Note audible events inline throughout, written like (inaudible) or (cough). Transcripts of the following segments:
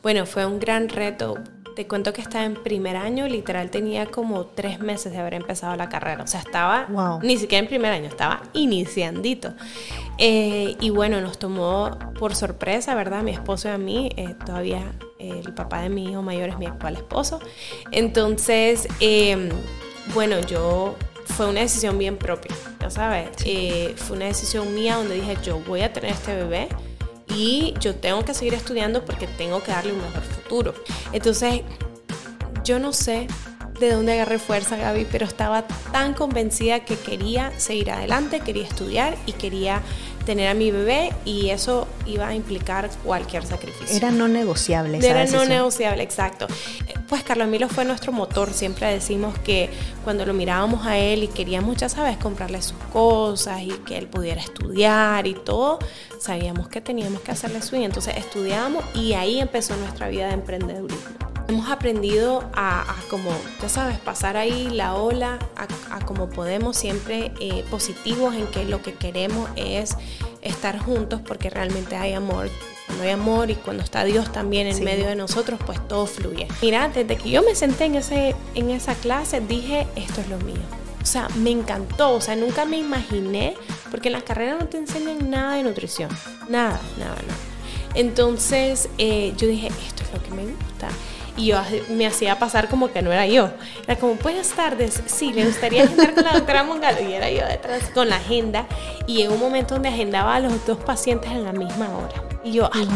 Bueno, fue un gran reto. Te cuento que estaba en primer año, literal tenía como tres meses de haber empezado la carrera. O sea, estaba ni siquiera en primer año, estaba iniciandito. Eh, y bueno, nos tomó por sorpresa, ¿verdad? Mi esposo y a mí, eh, todavía eh, el papá de mi hijo mayor es mi actual esposo. Entonces, em, bueno, yo fue una decisión bien propia, ya sabes. fue una decisión mía donde dije, yo voy a tener este bebé y yo tengo que seguir estudiando porque tengo que darle un mejor futuro. Entonces, yo no sé de dónde agarré fuerza, Gaby, pero estaba tan convencida que quería seguir adelante, quería estudiar y quería tener a mi bebé y eso iba a implicar cualquier sacrificio. Era no negociable. Era no negociable, exacto. Pues Carlos Milo fue nuestro motor. Siempre decimos que cuando lo mirábamos a él y queríamos, ya sabes, comprarle sus cosas y que él pudiera estudiar y todo, sabíamos que teníamos que hacerle swing. Entonces estudiamos y ahí empezó nuestra vida de emprendedurismo. Hemos aprendido a, como, ya sabes, pasar ahí la ola, a, como podemos, siempre eh, positivos en que lo que queremos es estar juntos porque realmente hay amor. Cuando hay amor y cuando está Dios también en medio de nosotros, pues todo fluye. Mira, desde que yo me senté en, ese, en esa clase, dije, esto es lo mío. O sea, me encantó, o sea, nunca me imaginé, porque en la carrera no te enseñan nada de nutrición, nada, nada, nada. Entonces eh, yo dije, esto es lo que me gusta y yo me hacía pasar como que no era yo. Era como, buenas tardes, sí, le gustaría agendar con la doctora Mongalo. Y era yo detrás con la agenda. Y en un momento donde agendaba a los dos pacientes en la misma hora. Y yo, ay,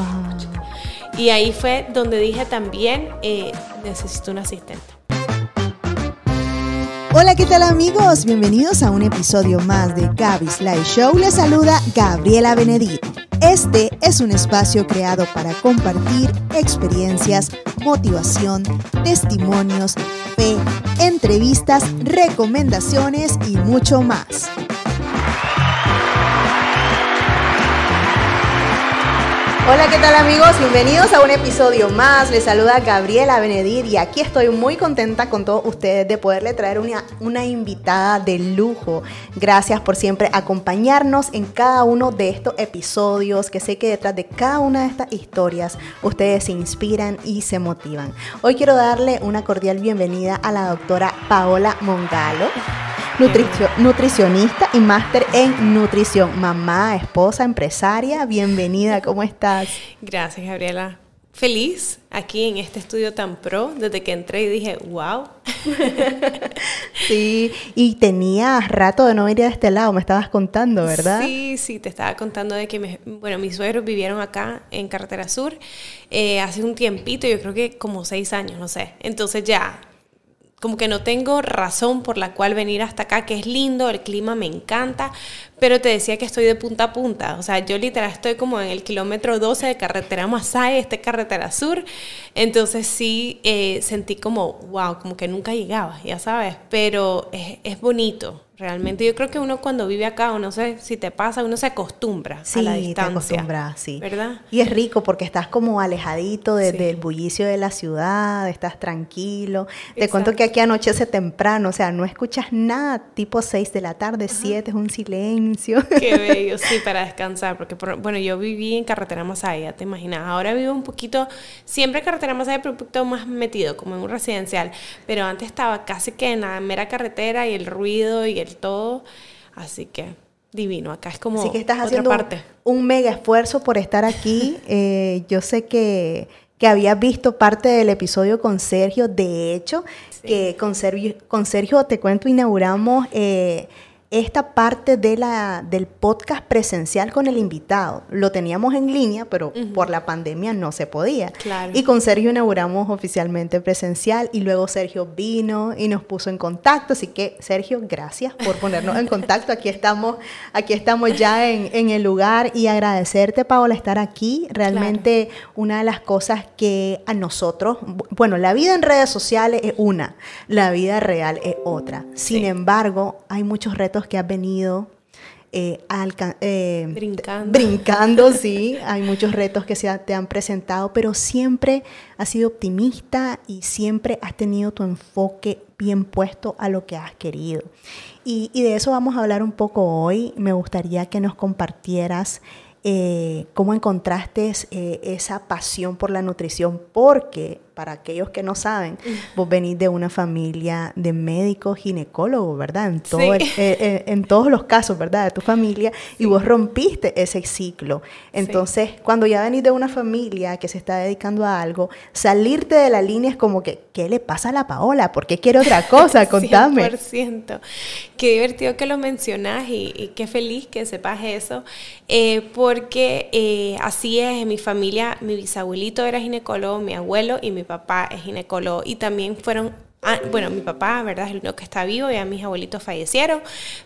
Y ahí fue donde dije también, eh, necesito un asistente. Hola, ¿qué tal amigos? Bienvenidos a un episodio más de Gaby's Live Show. Les saluda Gabriela Benedito. Este es un espacio creado para compartir experiencias, motivación, testimonios, fe, entrevistas, recomendaciones y mucho más. Hola, ¿qué tal amigos? Bienvenidos a un episodio más. Les saluda Gabriela Benedit y aquí estoy muy contenta con todos ustedes de poderle traer una, una invitada de lujo. Gracias por siempre acompañarnos en cada uno de estos episodios, que sé que detrás de cada una de estas historias ustedes se inspiran y se motivan. Hoy quiero darle una cordial bienvenida a la doctora Paola Mongalo nutricionista y máster en nutrición. Mamá, esposa, empresaria, bienvenida, ¿cómo estás? Gracias, Gabriela. Feliz aquí en este estudio tan pro, desde que entré y dije, wow. (laughs) sí, y tenías rato de no venir de este lado, me estabas contando, ¿verdad? Sí, sí, te estaba contando de que, bueno, mis suegros vivieron acá en Carretera Sur eh, hace un tiempito, yo creo que como seis años, no sé. Entonces ya como que no tengo razón por la cual venir hasta acá, que es lindo, el clima me encanta, pero te decía que estoy de punta a punta, o sea, yo literal estoy como en el kilómetro 12 de carretera Masai, este carretera sur, entonces sí eh, sentí como, wow, como que nunca llegaba, ya sabes, pero es, es bonito, Realmente yo creo que uno cuando vive acá, o no sé si te pasa, uno se acostumbra a la distancia. Te acostumbra, sí. ¿Verdad? Y es rico porque estás como alejadito del bullicio de la ciudad, estás tranquilo. Te cuento que aquí anochece temprano, o sea, no escuchas nada, tipo 6 de la tarde, 7, es un silencio. Qué (laughs) bello, sí, para descansar, porque bueno, yo viví en Carretera Masaya, te imaginas. Ahora vivo un poquito, siempre Carretera Masaya, pero un poquito más metido, como en un residencial. Pero antes estaba casi que en la mera carretera y el ruido y el todo. Así que divino, acá es como Así que estás haciendo parte. Un, mega esfuerzo por estar aquí. (laughs) Eh, yo sé que, que habías visto parte del episodio con Sergio. De hecho, que con Sergio, con Sergio, te cuento, inauguramos... Eh, esta parte de la, del podcast presencial con el invitado. Lo teníamos en línea, pero por la pandemia no se podía. Y con Sergio inauguramos oficialmente presencial y luego Sergio vino y nos puso en contacto. Así que, Sergio, gracias por ponernos en contacto. Aquí estamos, aquí estamos ya en, el lugar y agradecerte, Paola, estar aquí. Realmente una de las cosas que a nosotros, bueno, la vida en redes sociales es una, la vida real es otra. Sin embargo, hay muchos retos que has venido eh, eh, brincando. brincando, (laughs) sí, hay muchos retos que se te han presentado, pero siempre has sido optimista y siempre has tenido tu enfoque bien puesto a lo que has querido. Y, y de eso vamos a hablar un poco hoy. Me gustaría que nos compartieras eh, cómo encontraste esa pasión por la nutrición, porque para aquellos que no saben, vos venís de una familia de médicos ginecólogos, ¿verdad? En, todo eh, eh, en todos los casos, ¿verdad? De tu familia, y vos rompiste ese ciclo. Entonces, cuando ya venís de una familia que se está dedicando a algo, salirte de la línea es como que, ¿qué le pasa a la Paola? ¿Por qué quiere otra cosa? (laughs) Contame. 100%. Qué divertido que lo mencionas y, qué feliz que sepas eso, eh, porque así es, en mi familia, mi bisabuelito era ginecólogo, mi abuelo y mi mi papá es ginecólogo y también fueron ah, bueno, mi papá, ¿verdad? Es el único que está vivo, ya mis abuelitos fallecieron,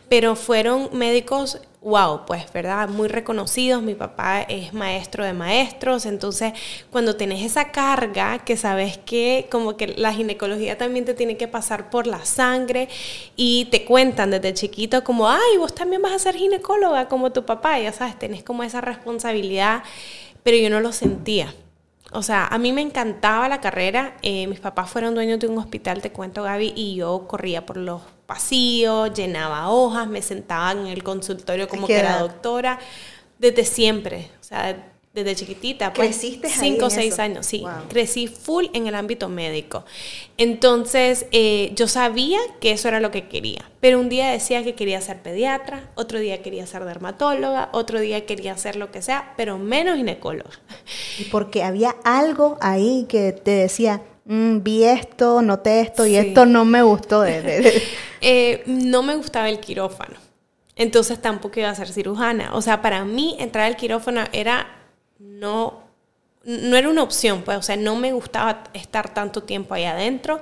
pero fueron médicos, wow, pues, ¿verdad? Muy reconocidos. Mi papá es maestro de maestros, entonces cuando tenés esa carga, que sabes que como que la ginecología también te tiene que pasar por la sangre y te cuentan desde chiquito como, ay, vos también vas a ser ginecóloga como tu papá, ya sabes, tenés como esa responsabilidad, pero yo no lo sentía. O sea, a mí me encantaba la carrera. Eh, mis papás fueron dueños de un hospital, te cuento Gaby, y yo corría por los pasillos, llenaba hojas, me sentaba en el consultorio como que era doctora, desde siempre. O sea, desde chiquitita. Pues, ¿Creciste Cinco o seis años, sí. Crecí full en el ámbito médico. Entonces, eh, yo sabía que eso era lo que quería. Pero un día decía que quería ser pediatra, otro día quería ser dermatóloga, otro día quería ser lo que sea, pero menos ginecóloga. Y porque había algo ahí que te decía, mm, vi esto, noté esto y esto no me gustó. (laughs) Eh, no me gustaba el quirófano. Entonces tampoco iba a ser cirujana. O sea, para mí entrar al quirófano era no, no era una opción, pues, o sea, no me gustaba estar tanto tiempo ahí adentro,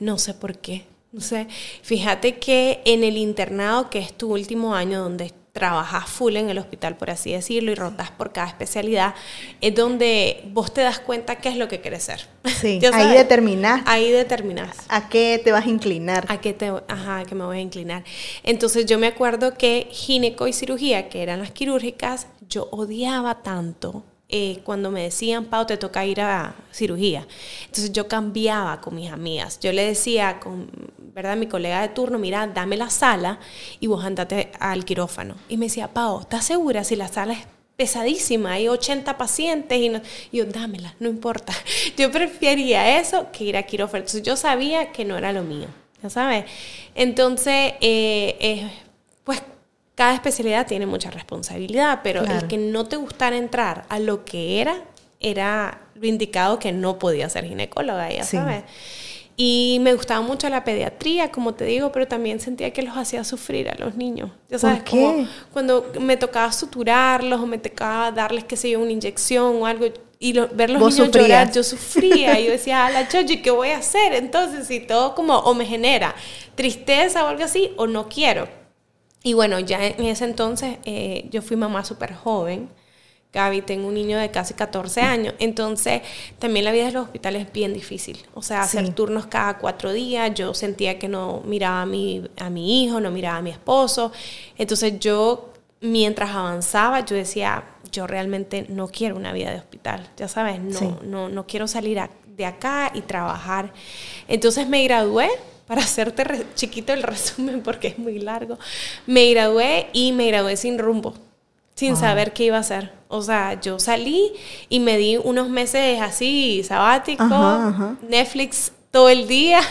no sé por qué, no sé. Fíjate que en el internado, que es tu último año donde trabajas full en el hospital, por así decirlo, y rotas por cada especialidad, es donde vos te das cuenta qué es lo que quieres ser. Sí, (laughs) ahí determinás. Ahí determinás. ¿A qué te vas a inclinar? A qué te, ajá, a qué me voy a inclinar. Entonces yo me acuerdo que gineco y cirugía, que eran las quirúrgicas, yo odiaba tanto eh, cuando me decían, Pau, te toca ir a cirugía. Entonces yo cambiaba con mis amigas. Yo le decía con, ¿verdad? Mi colega de turno, mira, dame la sala y vos andate al quirófano. Y me decía, Pau, ¿estás segura si la sala es pesadísima, hay 80 pacientes y, yo, dámela, no importa. (laughs) Yo prefería eso que ir a quirófano. Entonces yo sabía que no era lo mío, ¿ya sabes? Entonces, eh, cada especialidad tiene mucha responsabilidad, pero el que no te gustara entrar a lo que era, era lo indicado que no podía ser ginecóloga, ya sabes. Y me gustaba mucho la pediatría, como te digo, pero también sentía que los hacía sufrir a los niños. Ya sabes, como cuando me tocaba suturarlos o me tocaba darles, qué sé yo, una inyección o algo, y ver los niños llorar, yo sufría. y yo decía, a la chochi, ¿qué voy a hacer? Entonces, si todo como o me genera tristeza o algo así, o no quiero. Y bueno, ya en ese entonces eh, yo fui mamá súper joven. Gaby, tengo un niño de casi 14 años. Entonces, también la vida de los hospitales es bien difícil. O sea, hacer turnos cada cuatro días. Yo sentía que no miraba a mi, a mi hijo, no miraba a mi esposo. Entonces, yo, mientras avanzaba, yo decía, yo realmente no quiero una vida de hospital. Ya sabes, no, no, no quiero salir de acá y trabajar. Entonces, me gradué para hacerte chiquito el resumen porque es muy largo, me gradué y me gradué sin rumbo, sin saber qué iba a hacer. O sea, yo salí y me di unos meses así sabáticos, Netflix todo el día. (laughs)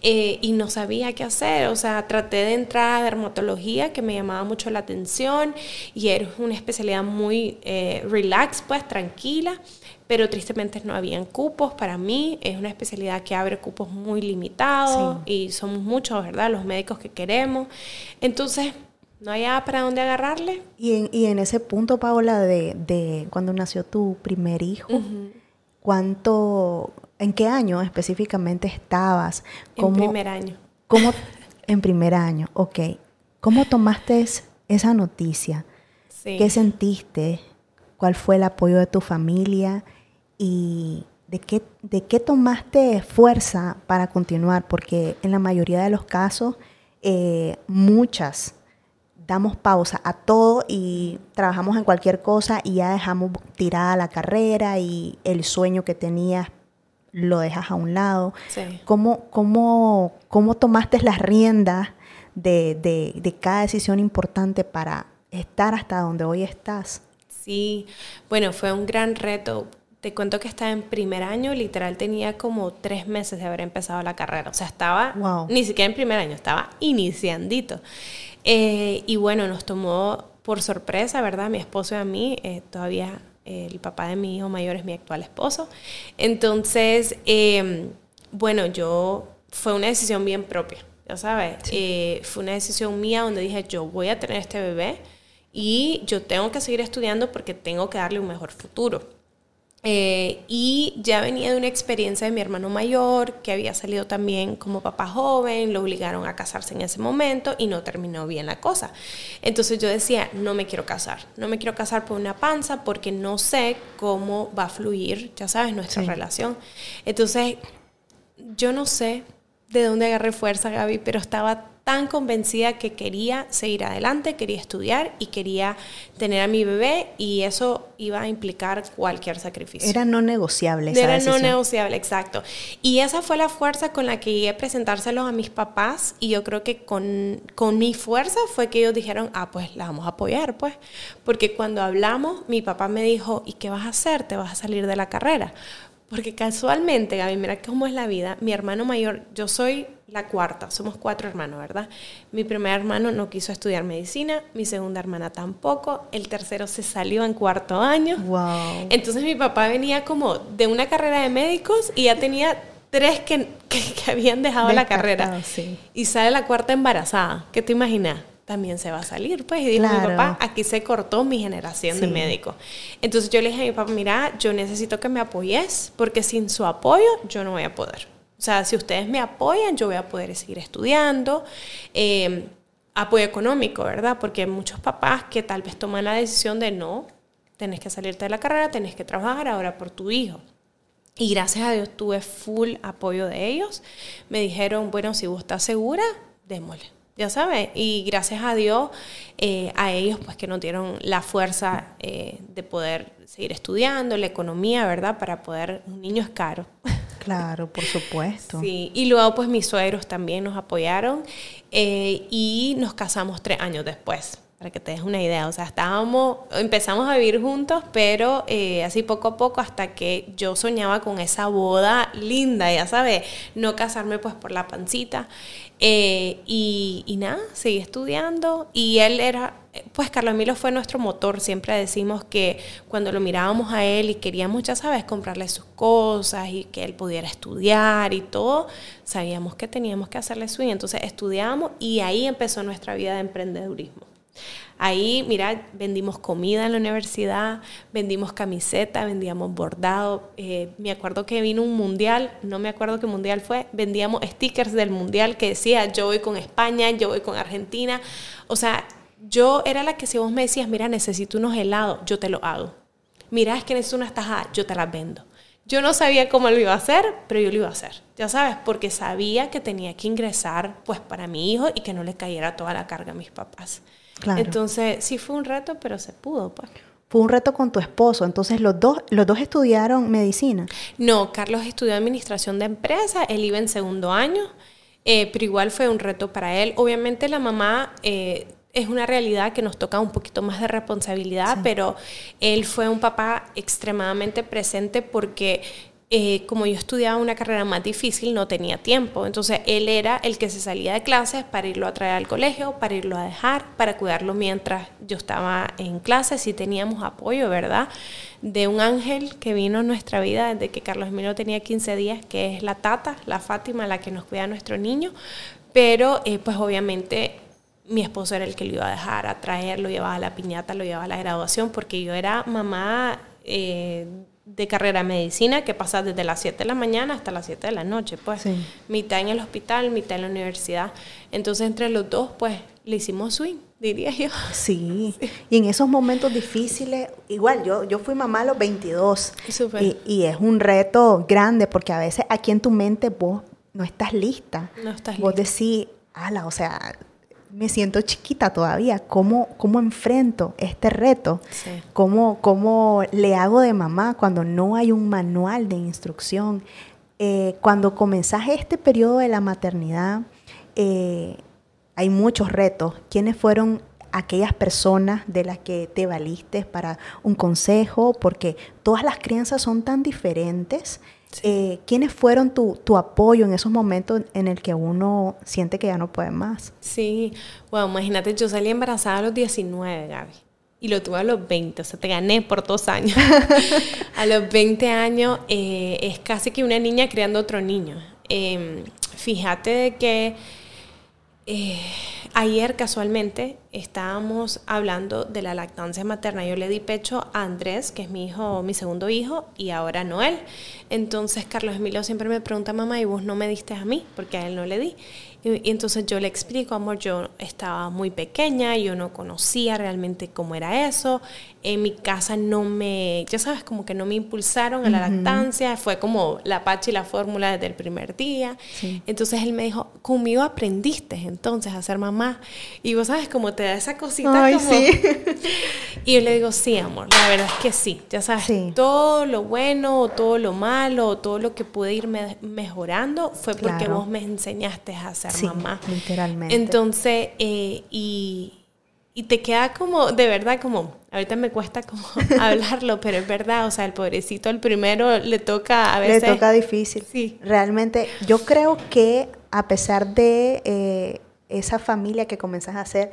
Eh, y no sabía qué hacer. O sea, traté de entrar a dermatología, que me llamaba mucho la atención, y era una especialidad muy eh, relax, pues tranquila pero tristemente no habían cupos para mí. Es una especialidad que abre cupos muy limitados y somos muchos, ¿verdad? Los médicos que queremos. Entonces, no hay nada para dónde agarrarle. Y en, y en ese punto, Paola, de, de cuando nació tu primer hijo, ¿cuánto, en qué año específicamente estabas? en primer año. ¿Cómo, en primer año, ok. ¿Cómo tomaste esa noticia? ¿Qué sentiste? ¿Cuál fue el apoyo de tu familia? Y de qué, de qué tomaste fuerza para continuar, porque en la mayoría de los casos, eh, muchas damos pausa a todo y trabajamos en cualquier cosa y ya dejamos tirada la carrera y el sueño que tenías lo dejas a un lado. ¿Cómo, cómo, cómo tomaste las riendas de, de, de cada decisión importante para estar hasta donde hoy estás? Sí, bueno, fue un gran reto. Te cuento que estaba en primer año, literal tenía como tres meses de haber empezado la carrera. O sea, estaba ni siquiera en primer año, estaba iniciandito. Eh, y bueno, nos tomó por sorpresa, ¿verdad? Mi esposo y a mí, eh, todavía el papá de mi hijo mayor es mi actual esposo. Entonces, em, bueno, yo, fue una decisión bien propia, ya sabes. Eh, fue una decisión mía donde dije, yo voy a tener este bebé y yo tengo que seguir estudiando porque tengo que darle un mejor futuro. Eh, y ya venía de una experiencia de mi hermano mayor, que había salido también como papá joven, lo obligaron a casarse en ese momento y no terminó bien la cosa. Entonces yo decía, no me quiero casar, no me quiero casar por una panza porque no sé cómo va a fluir, ya sabes, nuestra relación. Entonces, yo no sé de dónde agarré fuerza, Gaby, pero estaba tan convencida que quería seguir adelante, quería estudiar y quería tener a mi bebé y eso iba a implicar cualquier sacrificio. Era no negociable. Esa Era no negociable, exacto. Y esa fue la fuerza con la que llegué a presentárselos a mis papás y yo creo que con, con mi fuerza fue que ellos dijeron, ah, pues la vamos a apoyar, pues. Porque cuando hablamos, mi papá me dijo, ¿y qué vas a hacer? ¿Te vas a salir de la carrera? Porque casualmente, Gaby, mira cómo es la vida. Mi hermano mayor, yo soy la cuarta, somos cuatro hermanos, ¿verdad? Mi primer hermano no quiso estudiar medicina, mi segunda hermana tampoco, el tercero se salió en cuarto año. Wow. Entonces mi papá venía como de una carrera de médicos y ya tenía tres que, (laughs) que, habían dejado la carrera. Sí. Y sale la cuarta embarazada. ¿Qué te imaginas? También se va a salir, pues. Y dijo mi papá, aquí se cortó mi generación de médicos. Entonces yo le dije a mi papá, mira, yo necesito que me apoyes, porque sin su apoyo yo no voy a poder. O sea, si ustedes me apoyan, yo voy a poder seguir estudiando. Em, apoyo económico, ¿verdad? Porque hay muchos papás que tal vez toman la decisión de no, tenés que salirte de la carrera, tenés que trabajar ahora por tu hijo. Y gracias a Dios tuve full apoyo de ellos. Me dijeron, bueno, si vos estás segura, démosle. Ya sabes, y gracias a Dios, eh, a ellos, pues que nos dieron la fuerza eh, de poder seguir estudiando, la economía, ¿verdad? Para poder, un niño es caro. (laughs) Claro, por supuesto. Sí, y luego pues mis suegros también nos apoyaron eh, y nos casamos tres años después, para que te des una idea. O sea, estábamos, empezamos a vivir juntos, pero eh, así poco a poco hasta que yo soñaba con esa boda linda, ya sabes, no casarme pues por la pancita. Eh, y, nada, seguí estudiando y él era pues Carlos Emilio fue nuestro motor. Siempre decimos que cuando lo mirábamos a él y queríamos, ya sabes, comprarle sus cosas y que él pudiera estudiar y todo, sabíamos que teníamos que hacerle swing. Entonces estudiamos y ahí empezó nuestra vida de emprendedurismo. Ahí, mira, vendimos comida en la universidad, vendimos camiseta, vendíamos bordado. Eh, me acuerdo que vino un mundial, no me acuerdo qué mundial fue, vendíamos stickers del mundial que decía yo voy con España, yo voy con Argentina. O sea, yo era la que si vos me decías, mira, necesito unos helados, yo te lo hago. Mira, es que necesito unas tajadas, yo te las vendo. Yo no sabía cómo lo iba a hacer, pero yo lo iba a hacer. Ya sabes, porque sabía que tenía que ingresar pues para mi hijo y que no le cayera toda la carga a mis papás. Claro. Entonces, sí fue un reto, pero se pudo, pues. Fue un reto con tu esposo, entonces los dos, los dos estudiaron medicina. No, Carlos estudió administración de empresa, él iba en segundo año, eh, pero igual fue un reto para él. Obviamente la mamá eh, es una realidad que nos toca un poquito más de responsabilidad, pero él fue un papá extremadamente presente porque eh, como yo estudiaba una carrera más difícil, no tenía tiempo. Entonces él era el que se salía de clases para irlo a traer al colegio, para irlo a dejar, para cuidarlo mientras yo estaba en clases y teníamos apoyo, ¿verdad? De un ángel que vino en nuestra vida desde que Carlos Emilio tenía 15 días, que es la tata, la Fátima, la que nos cuida a nuestro niño. Pero eh, pues obviamente mi esposo era el que lo iba a dejar, a traer, lo llevaba a la piñata, lo llevaba a la graduación, porque yo era mamá eh, de carrera de medicina que pasa desde las 7 de la mañana hasta las 7 de la noche, pues mitad en el hospital, mitad en la universidad. Entonces entre los dos, pues le hicimos swing, diría yo. Sí. (laughs) y en esos momentos difíciles, igual yo, yo fui mamá a los 22 y, y, es un reto grande porque a veces aquí en tu mente vos no estás lista. No estás vos decís, ala, o sea, me siento chiquita todavía. ¿Cómo, cómo enfrento este reto? ¿Cómo, ¿Cómo, le hago de mamá cuando no hay un manual de instrucción? Eh, cuando comenzás este periodo de la maternidad, eh, hay muchos retos. ¿Quiénes fueron aquellas personas de las que te valiste para un consejo, porque todas las crianzas son tan diferentes. Eh, ¿Quiénes fueron tu, tu, apoyo en esos momentos en el que uno siente que ya no puede más? Sí, bueno, imagínate, yo salí embarazada a los 19, Gaby y lo tuve a los 20, o sea, te gané por dos años. (laughs) a los 20 años eh, es casi que una niña criando otro niño. Em, fíjate que eh, ayer casualmente estábamos hablando de la lactancia materna. Yo le di pecho a Andrés, que es mi hijo, mi segundo hijo, y ahora Noel. Entonces Carlos Emilio siempre me pregunta, mamá, ¿y vos no me diste a mí? Porque a él no le di. Y, entonces yo le explico, amor, yo estaba muy pequeña, yo no conocía realmente cómo era eso. En mi casa no me, ya sabes, como que no me impulsaron a la lactancia. Fue como la pacha y la fórmula desde el primer día. Entonces él me dijo, conmigo aprendiste entonces a ser mamá. Y vos sabes, como te da esa cosita como... (laughs) y yo le digo, sí, amor, la verdad es que sí. Ya sabes, todo lo bueno, todo lo malo, todo lo que pude ir mejorando fue porque vos me enseñaste a hacer sí, mamá. Literalmente. Entonces, eh, y, y te queda como, de verdad, como, ahorita me cuesta como (laughs) hablarlo, pero es verdad, o sea, el pobrecito, el primero le toca a veces. Le toca difícil. Sí. Realmente, yo creo que a pesar de eh, esa familia que comenzas a hacer,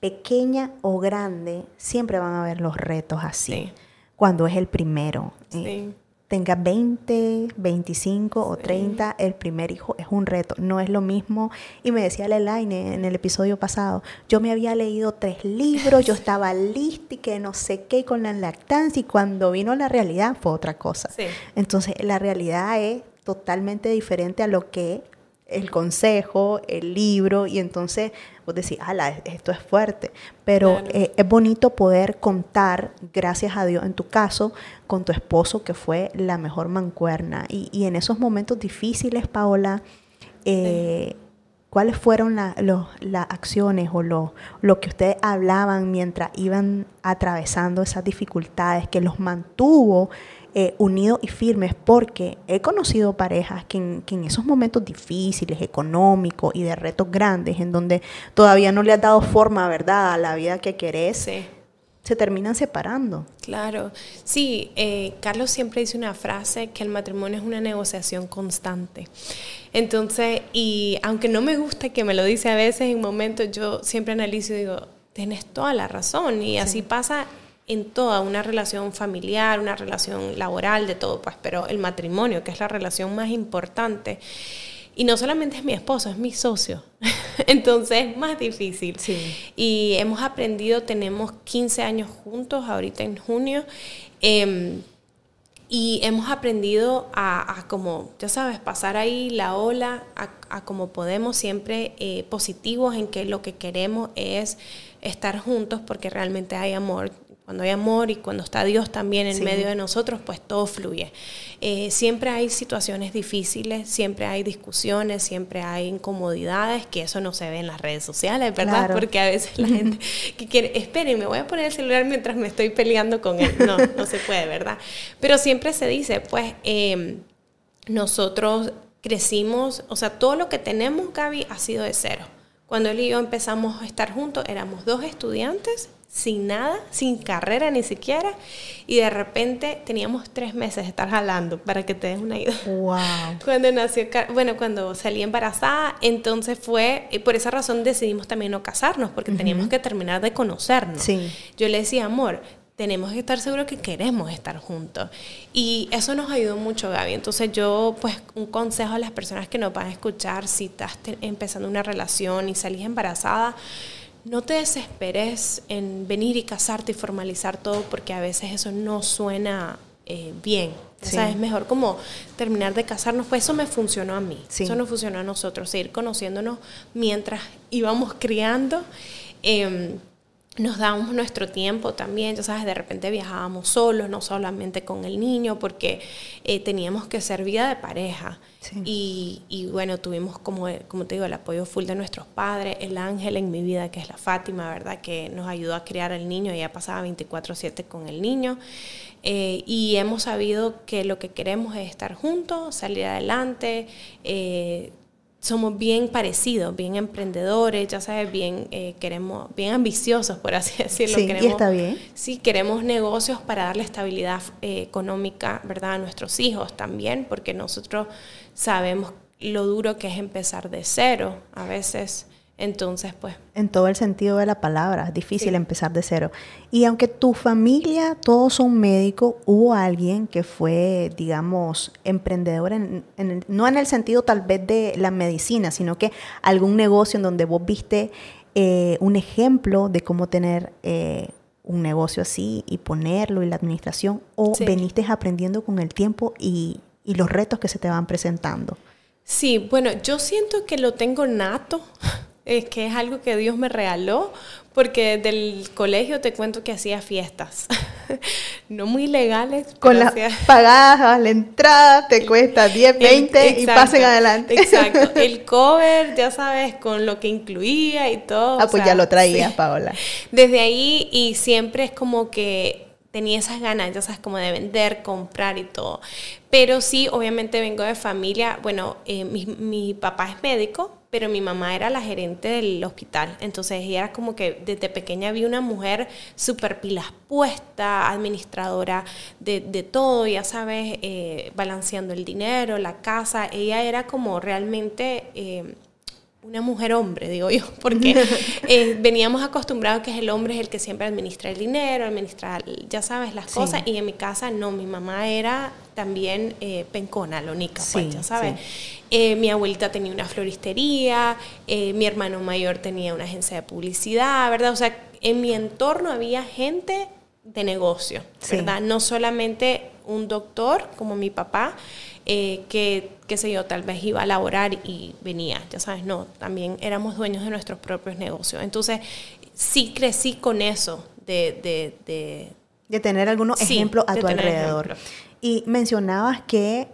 pequeña o grande, siempre van a haber los retos así. Cuando es el primero. Sí. Eh, tenga 20, 25 o 30, el primer hijo es un reto, no es lo mismo. Y me decía Lelaine en el episodio pasado, yo me había leído tres libros, yo (laughs) estaba lista y que no sé qué con la lactancia y cuando vino la realidad fue otra cosa. Entonces la realidad es totalmente diferente a lo que el consejo, el libro, y entonces vos decís, ala, esto es fuerte. Pero eh, es bonito poder contar, gracias a Dios, en tu caso, con tu esposo, que fue la mejor mancuerna. Y, en esos momentos difíciles, Paola, eh, ¿cuáles fueron las acciones o lo, lo que ustedes hablaban mientras iban atravesando esas dificultades que los mantuvo? Eh, unidos y firmes, porque he conocido parejas que en, esos momentos difíciles, económicos y de retos grandes, en donde todavía no le has dado forma, ¿verdad?, a la vida que querés, se terminan separando. Claro, sí, eh, Carlos siempre dice una frase que el matrimonio es una negociación constante. Entonces, y aunque no me gusta que me lo dice a veces en momentos, yo siempre analizo y digo, tienes toda la razón, y así pasa en toda una relación familiar, una relación laboral, de todo, pues, pero el matrimonio, que es la relación más importante. Y no solamente es mi esposo, es mi socio. (laughs) Entonces es más difícil. Y hemos aprendido, tenemos 15 años juntos, ahorita en junio. Em, y hemos aprendido a, como, ya sabes, pasar ahí la ola, a, como podemos, siempre eh, positivos en que lo que queremos es estar juntos porque realmente hay amor. Cuando hay amor y cuando está Dios también en medio de nosotros, pues todo fluye. Eh, siempre hay situaciones difíciles, siempre hay discusiones, siempre hay incomodidades, que eso no se ve en las redes sociales, ¿verdad? Porque a veces la gente (laughs) que quiere, esperen, me voy a poner el celular mientras me estoy peleando con él. No, no se puede, ¿verdad? Pero siempre se dice, pues, em, nosotros crecimos, o sea, todo lo que tenemos, Gaby, ha sido de cero. Cuando él y yo empezamos a estar juntos, éramos dos estudiantes sin nada, sin carrera ni siquiera, y de repente teníamos tres meses de estar jalando, para que te des una idea. Wow. (laughs) Cuando nació, bueno, cuando salí embarazada, entonces fue, y por esa razón decidimos también no casarnos, porque teníamos que terminar de conocernos. Sí. Yo le decía, amor, tenemos que estar seguros que queremos estar juntos. Y eso nos ayudó mucho, Gaby. Entonces yo, pues, un consejo a las personas que nos van a escuchar, si estás empezando una relación y salís embarazada, no te desesperes en venir y casarte y formalizar todo porque a veces eso no suena eh, bien. O sea, es mejor como terminar de casarnos. Pues eso me funcionó a mí. Eso no funcionó a nosotros. Seguir conociéndonos mientras íbamos criando. Em, nos dábamos nuestro tiempo también, ya sabes, de repente viajábamos solos, no solamente con el niño, porque eh, teníamos que ser vida de pareja. Y, y, bueno, tuvimos como, como te digo, el apoyo full de nuestros padres, el ángel en mi vida, que es la Fátima, ¿verdad? Que nos ayudó a criar al niño, ella pasaba 24/7 con el niño. Eh, y hemos sabido que lo que queremos es estar juntos, salir adelante, eh, somos bien parecidos, bien emprendedores, ya sabes, bien eh, queremos, bien ambiciosos, por así (laughs) decirlo. Sí, queremos, y está bien. Sí, queremos negocios para darle estabilidad eh, económica, ¿verdad? A nuestros hijos también, porque nosotros sabemos lo duro que es empezar de cero. A veces entonces, pues... En todo el sentido de la palabra, es difícil empezar de cero. Y aunque tu familia, todos son médicos, hubo alguien que fue, digamos, emprendedor, en, no en el sentido tal vez de la medicina, sino que algún negocio en donde vos viste eh, un ejemplo de cómo tener eh, un negocio así y ponerlo y la administración, o veniste aprendiendo con el tiempo y, y los retos que se te van presentando. Sí, bueno, yo siento que lo tengo nato es que es algo que Dios me regaló, porque del colegio te cuento que hacía fiestas, (laughs) no muy legales. Con las pagadas la entrada te cuesta 10, 20 y pasen adelante. Exacto, (laughs) el cover, ya sabes, con lo que incluía y todo. Ah, pues ya lo traías, Paola. Desde ahí y siempre es como que tenía esas ganas, ya sabes, como de vender, comprar y todo. Pero sí, obviamente vengo de familia, bueno, eh, mi, mi papá es médico, pero mi mamá era la gerente del hospital. Entonces ella era como que desde pequeña vi una mujer súper pilas puesta, administradora de, de todo, ya sabes, eh, balanceando el dinero, la casa. Ella era como realmente... Eh, una mujer hombre, digo yo, (laughs) porque (laughs) eh, veníamos acostumbrados que el hombre es el que siempre administra el dinero, administra, ya sabes, las cosas, y en mi casa no, mi mamá era también eh, pencona, lónica, pues, ya sabes. Eh, mi abuelita tenía una floristería, mi hermano mayor tenía una agencia de publicidad, ¿verdad? O sea, en mi entorno había gente de negocio, ¿verdad? No solamente un doctor como mi papá, eh, que, qué sé yo, tal vez iba a laborar y venía, ya sabes, no, también éramos dueños de nuestros propios negocios. Entonces, sí crecí con eso de... De, tener algunos ejemplos a tu alrededor. Y mencionabas que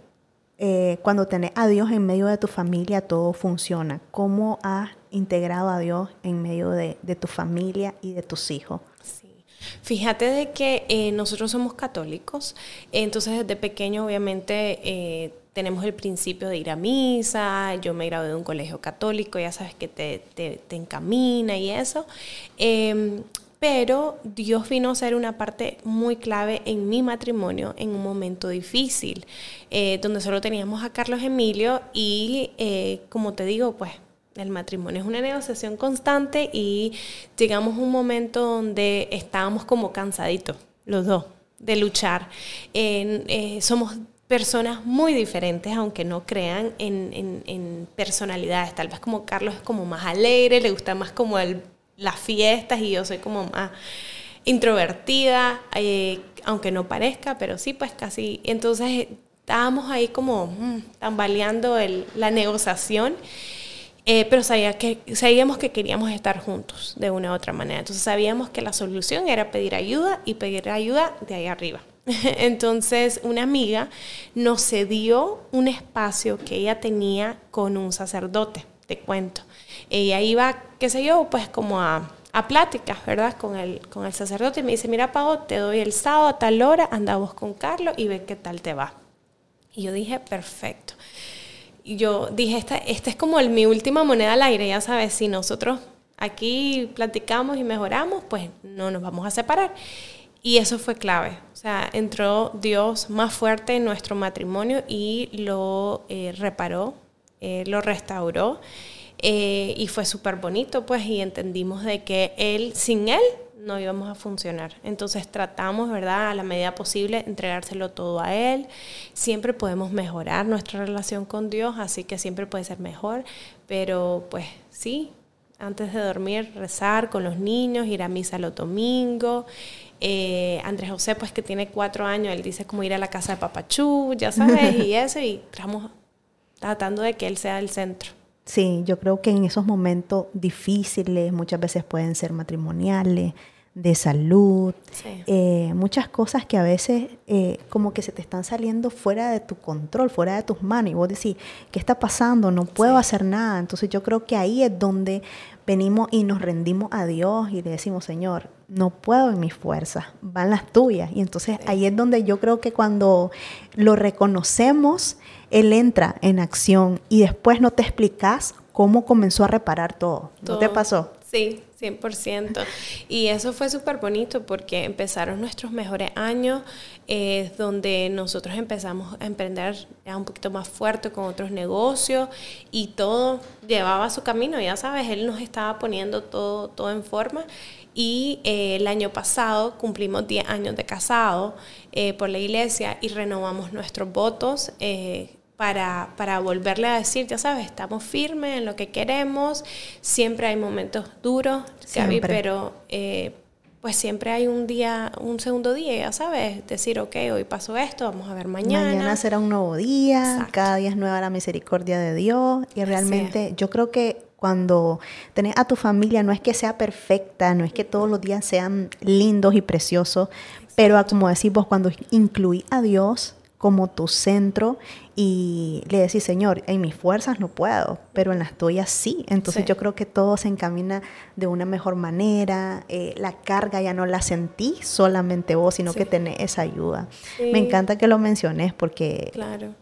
eh, cuando tenés a Dios en medio de tu familia, todo funciona. ¿Cómo has integrado a Dios en medio de, tu familia y de tus hijos? Fíjate de que eh, nosotros somos católicos, entonces desde pequeño obviamente eh, tenemos el principio de ir a misa, yo me gradué de un colegio católico, ya sabes que te, te, encamina y eso. Pero Dios vino a ser una parte muy clave en mi matrimonio en un momento difícil, eh, donde solo teníamos a Carlos Emilio y, como te digo, pues el matrimonio es una negociación constante y llegamos a un momento donde estábamos como cansaditos, los dos, de luchar. Eh, somos personas muy diferentes, aunque no crean en, personalidades. Tal vez como Carlos es como más alegre, le gusta más como las fiestas y yo soy como más introvertida, eh, aunque no parezca, pero sí, pues casi. Entonces estábamos ahí como mm, tambaleando la negociación. Eh, pero sabía que, sabíamos que queríamos estar juntos de una u otra manera. Entonces sabíamos que la solución era pedir ayuda y pedir ayuda de ahí arriba. (laughs) Entonces una amiga nos cedió un espacio que ella tenía con un sacerdote, te cuento. Ella iba, qué sé yo, pues como a, a pláticas, ¿verdad? Con el, con el sacerdote y me dice, mira, Pau, te doy el sábado a tal hora, andamos con Carlos y ve qué tal te va. Y yo dije, perfecto. Y yo dije, esta, esta es como el, mi última moneda al aire, ya sabes, si nosotros aquí platicamos y mejoramos, pues no nos vamos a separar. Y eso fue clave. O sea, entró Dios más fuerte en nuestro matrimonio y lo eh, reparó, eh, lo restauró. Eh, y fue súper bonito, pues, y entendimos de que Él, sin Él, no íbamos a funcionar. Entonces tratamos, ¿verdad?, a la medida posible, entregárselo todo a Él. Siempre podemos mejorar nuestra relación con Dios, así que siempre puede ser mejor, pero pues sí, antes de dormir, rezar con los niños, ir a misa los domingos. Eh, Andrés José, pues que tiene cuatro años, él dice como ir a la casa de Papachú, ya sabes, y (laughs) eso, y estamos tratando de que él sea el centro. Sí, yo creo que en esos momentos difíciles, muchas veces pueden ser matrimoniales, de salud, eh, muchas cosas que a veces eh, como que se te están saliendo fuera de tu control, fuera de tus manos. Y vos decís, ¿qué está pasando? No puedo hacer nada. Entonces yo creo que ahí es donde venimos y nos rendimos a Dios y le decimos, Señor, no puedo en mis fuerzas, van las tuyas. Y entonces ahí es donde yo creo que cuando lo reconocemos, Él entra en acción y después no te explicas cómo comenzó a reparar todo. ¿No te pasó? Sí, 100%. Y eso fue súper bonito porque empezaron nuestros mejores años, eh, donde nosotros empezamos a emprender ya un poquito más fuerte con otros negocios y todo llevaba su camino, ya sabes, él nos estaba poniendo todo, todo en forma. Y eh, el año pasado cumplimos 10 años de casado eh, por la iglesia y renovamos nuestros votos para, para volverle a decir, ya sabes, estamos firmes en lo que queremos, siempre hay momentos duros, pero eh, pues siempre hay un día, un segundo día, ya sabes, decir, ok, hoy pasó esto, vamos a ver mañana. Mañana será un nuevo día, cada día es nueva la misericordia de Dios y realmente yo creo que cuando tenés a tu familia no es que sea perfecta, no es que todos los días sean lindos y preciosos, pero como decís vos, cuando incluí a Dios como tu centro y le decís, Señor, en mis fuerzas no puedo, pero en las tuyas sí. Entonces yo creo que todo se encamina de una mejor manera, eh, la carga ya no la sentí solamente vos, sino que tenés esa ayuda. Me encanta que lo menciones porque claro.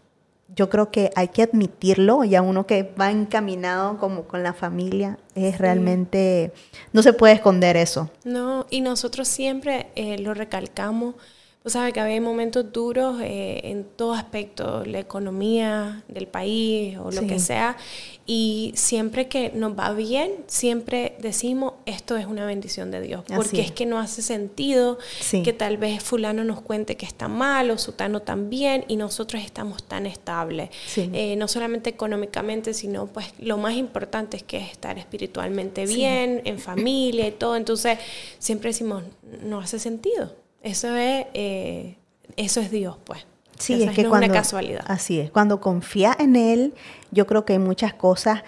yo creo que hay que admitirlo, ya uno que va encaminado como con la familia, es realmente, no se puede esconder eso. No, y nosotros siempre eh, lo recalcamos Tú sabes que había momentos duros eh, en todo aspecto, la economía del país o lo que sea, y siempre que nos va bien, siempre decimos, esto es una bendición de Dios, porque es. que no hace sentido que tal vez fulano nos cuente que está mal o sutano también y nosotros estamos tan estables, eh, no solamente económicamente, sino pues lo más importante es que es estar espiritualmente bien, en familia y todo, entonces siempre decimos, no hace sentido. Eso es, eh, eso es Dios, pues. Sí, es que no cuando, una casualidad. Así es. Cuando confía en Él, yo creo que hay muchas cosas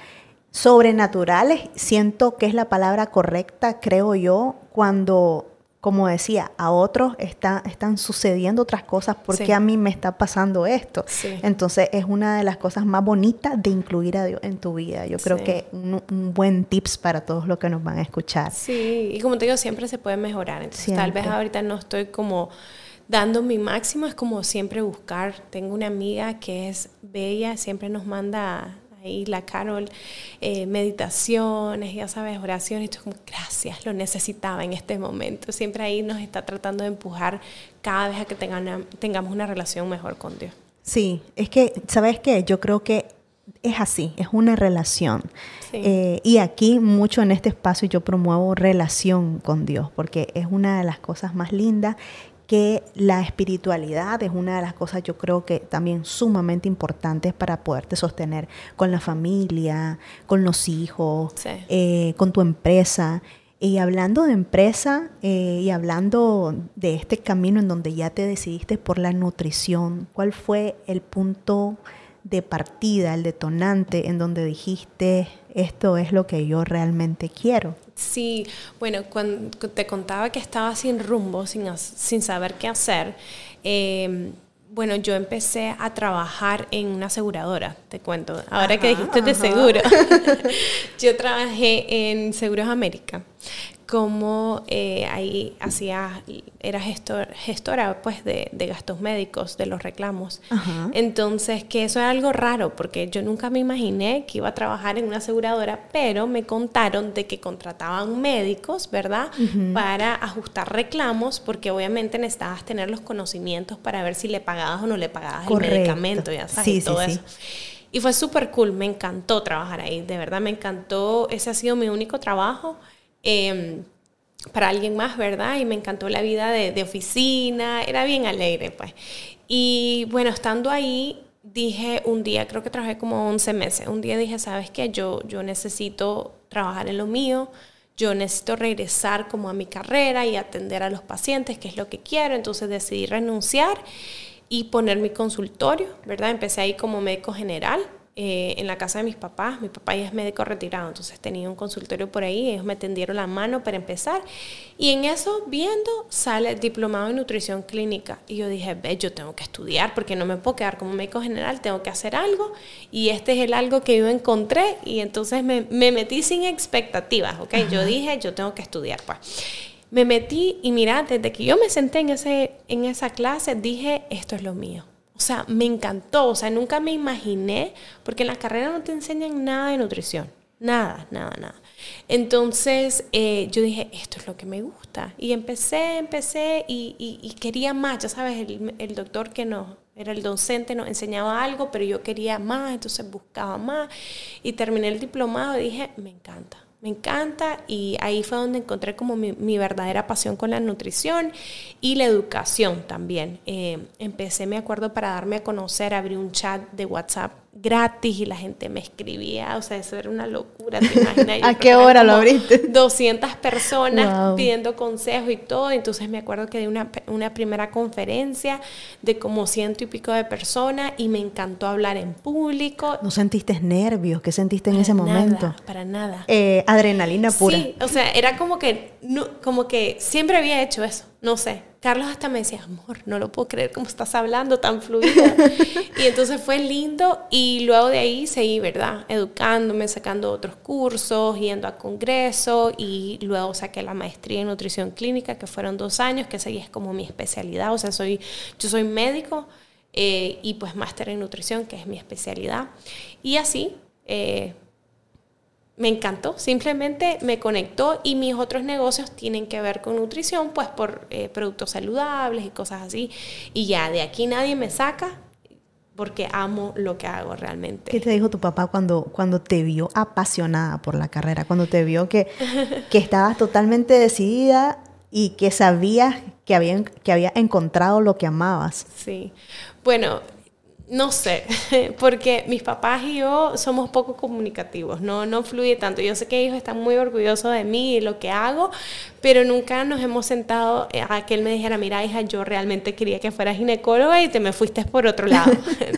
sobrenaturales. Siento que es la palabra correcta, creo yo, cuando como decía, a otros está, están sucediendo otras cosas, porque a mí me está pasando esto? Entonces es una de las cosas más bonitas de incluir a Dios en tu vida. Yo creo que un, un, buen tips para todos los que nos van a escuchar. Sí, y como te digo, siempre se puede mejorar. Entonces tal vez ahorita no estoy como dando mi máximo, es como siempre buscar. Tengo una amiga que es bella, siempre nos manda y la Carol, eh, meditaciones, ya sabes, oraciones, esto es como, gracias, lo necesitaba en este momento. Siempre ahí nos está tratando de empujar cada vez a que tengamos una relación mejor con Dios. Sí, es que, ¿sabes qué? Yo creo que es así, es una relación. Eh, y aquí mucho en este espacio yo promuevo relación con Dios, porque es una de las cosas más lindas que la espiritualidad es una de las cosas yo creo que también sumamente importantes para poderte sostener con la familia, con los hijos, eh, con tu empresa. Y hablando de empresa eh, y hablando de este camino en donde ya te decidiste por la nutrición, ¿cuál fue el punto de partida, el detonante en donde dijiste, esto es lo que yo realmente quiero? Sí, bueno, cuando te contaba que estaba sin rumbo, sin, sin saber qué hacer, em, bueno, yo empecé a trabajar en una aseguradora, te cuento. Ahora que dijiste de seguro, (laughs) yo trabajé en Seguros América como eh, ahí hacía, era gestor, gestora pues de, gastos médicos, de los reclamos. Entonces, que eso es algo raro, porque yo nunca me imaginé que iba a trabajar en una aseguradora, pero me contaron de que contrataban médicos, ¿verdad? Para ajustar reclamos, porque obviamente necesitabas tener los conocimientos para ver si le pagabas o no le pagabas el medicamento, ya sabes, y todo eso. Y fue súper cool, me encantó trabajar ahí, de verdad me encantó, ese ha sido mi único trabajo Em, para alguien más, ¿verdad? Y me encantó la vida de, oficina, era bien alegre, pues. Y bueno, estando ahí, dije un día, creo que trabajé como 11 meses, un día dije, ¿sabes qué? Yo, yo necesito trabajar en lo mío, yo necesito regresar como a mi carrera y atender a los pacientes, que es lo que quiero, entonces decidí renunciar y poner mi consultorio, ¿verdad? Empecé ahí como médico general eh, en la casa de mis papás. Mi papá ya es médico retirado, entonces tenía un consultorio por ahí. Ellos me tendieron la mano para empezar. Y en eso, viendo, sale diplomado en nutrición clínica. Y yo dije, ve, yo tengo que estudiar porque no me puedo quedar como médico general, tengo que hacer algo. Y este es el algo que yo encontré. Y entonces me, me metí sin expectativas, ¿ok? Yo dije, yo tengo que estudiar, pues. me metí y mira, desde que yo me senté en, ese, en esa clase, dije, esto es lo mío. O sea, me encantó, o sea, nunca me imaginé, porque en la carrera no te enseñan nada de nutrición, nada, nada, nada. Entonces eh, yo dije, esto es lo que me gusta. Y empecé, empecé y, quería más, ya sabes, el, el doctor que no, era el docente, nos enseñaba algo, pero yo quería más, entonces buscaba más. Y terminé el diplomado y dije, me encanta me encanta y ahí fue donde encontré como mi, verdadera pasión con la nutrición y la educación también. Eh, empecé, me acuerdo, para darme a conocer, abrí un chat de WhatsApp gratis y la gente me escribía, o sea, eso era una locura, ¿te imaginas? (laughs) ¿A qué hora lo abriste? (laughs) 200 personas pidiendo consejos y todo, entonces me acuerdo que di una, una primera conferencia de como ciento y pico de personas y me encantó hablar en público. ¿No sentiste nervios? ¿Qué sentiste en ese momento? Para nada. Eh, adrenalina pura. Sí, o sea, era como que, no, como que siempre había hecho eso, no sé Carlos hasta me decía, amor, no lo puedo creer cómo estás hablando tan fluido. (laughs) y entonces fue lindo y luego de ahí seguí, ¿verdad? Educándome, sacando otros cursos, yendo a congresos y luego saqué la maestría en nutrición clínica, que fueron dos años, que seguí es como mi especialidad. O sea, soy, yo soy médico eh, y pues máster en nutrición, que es mi especialidad. Y así... Eh, me encantó, simplemente me conectó y mis otros negocios tienen que ver con nutrición, pues por eh, productos saludables y cosas así. Y ya de aquí nadie me saca porque amo lo que hago realmente. ¿Qué te dijo tu papá cuando, cuando te vio apasionada por la carrera, cuando te vio que, que estabas totalmente decidida y que sabías que había, que había encontrado lo que amabas? Sí, bueno, no sé, (laughs) porque mis papás y yo somos poco comunicativos, no, no fluye tanto. Yo sé que ellos están muy orgullosos de mí y lo que hago, pero nunca nos hemos sentado a que él me dijera, mira hija, yo realmente quería que fueras ginecóloga y te me fuiste por otro lado. (laughs) (laughs)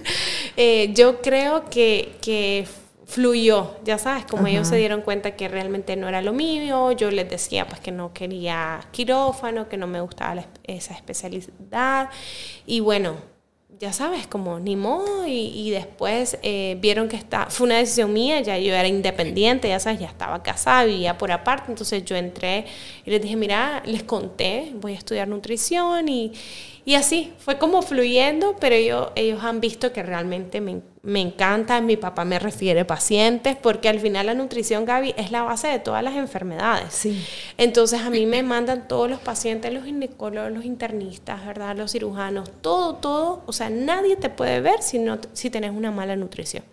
Eh, yo creo que, que fluyó, ya sabes, como ellos se dieron cuenta que realmente no era lo mío, yo les decía pues que no quería quirófano, que no me gustaba esa especialidad y bueno, ya sabes, como ni modo, y, después eh, vieron que está, fue una decisión mía, ya yo era independiente, ya sabes, ya estaba casada, vivía por aparte, entonces yo entré y les dije, mira, les conté, voy a estudiar nutrición y, y así, fue como fluyendo, pero ellos, ellos han visto que realmente me, me encanta. Mi papá me refiere pacientes, porque al final la nutrición, Gaby, es la base de todas las enfermedades. Sí. Entonces a mí me mandan todos los pacientes, los ginecólogos, los internistas, ¿verdad? Los cirujanos, todo, todo. O sea, nadie te puede ver si, no, si tenés una mala nutrición.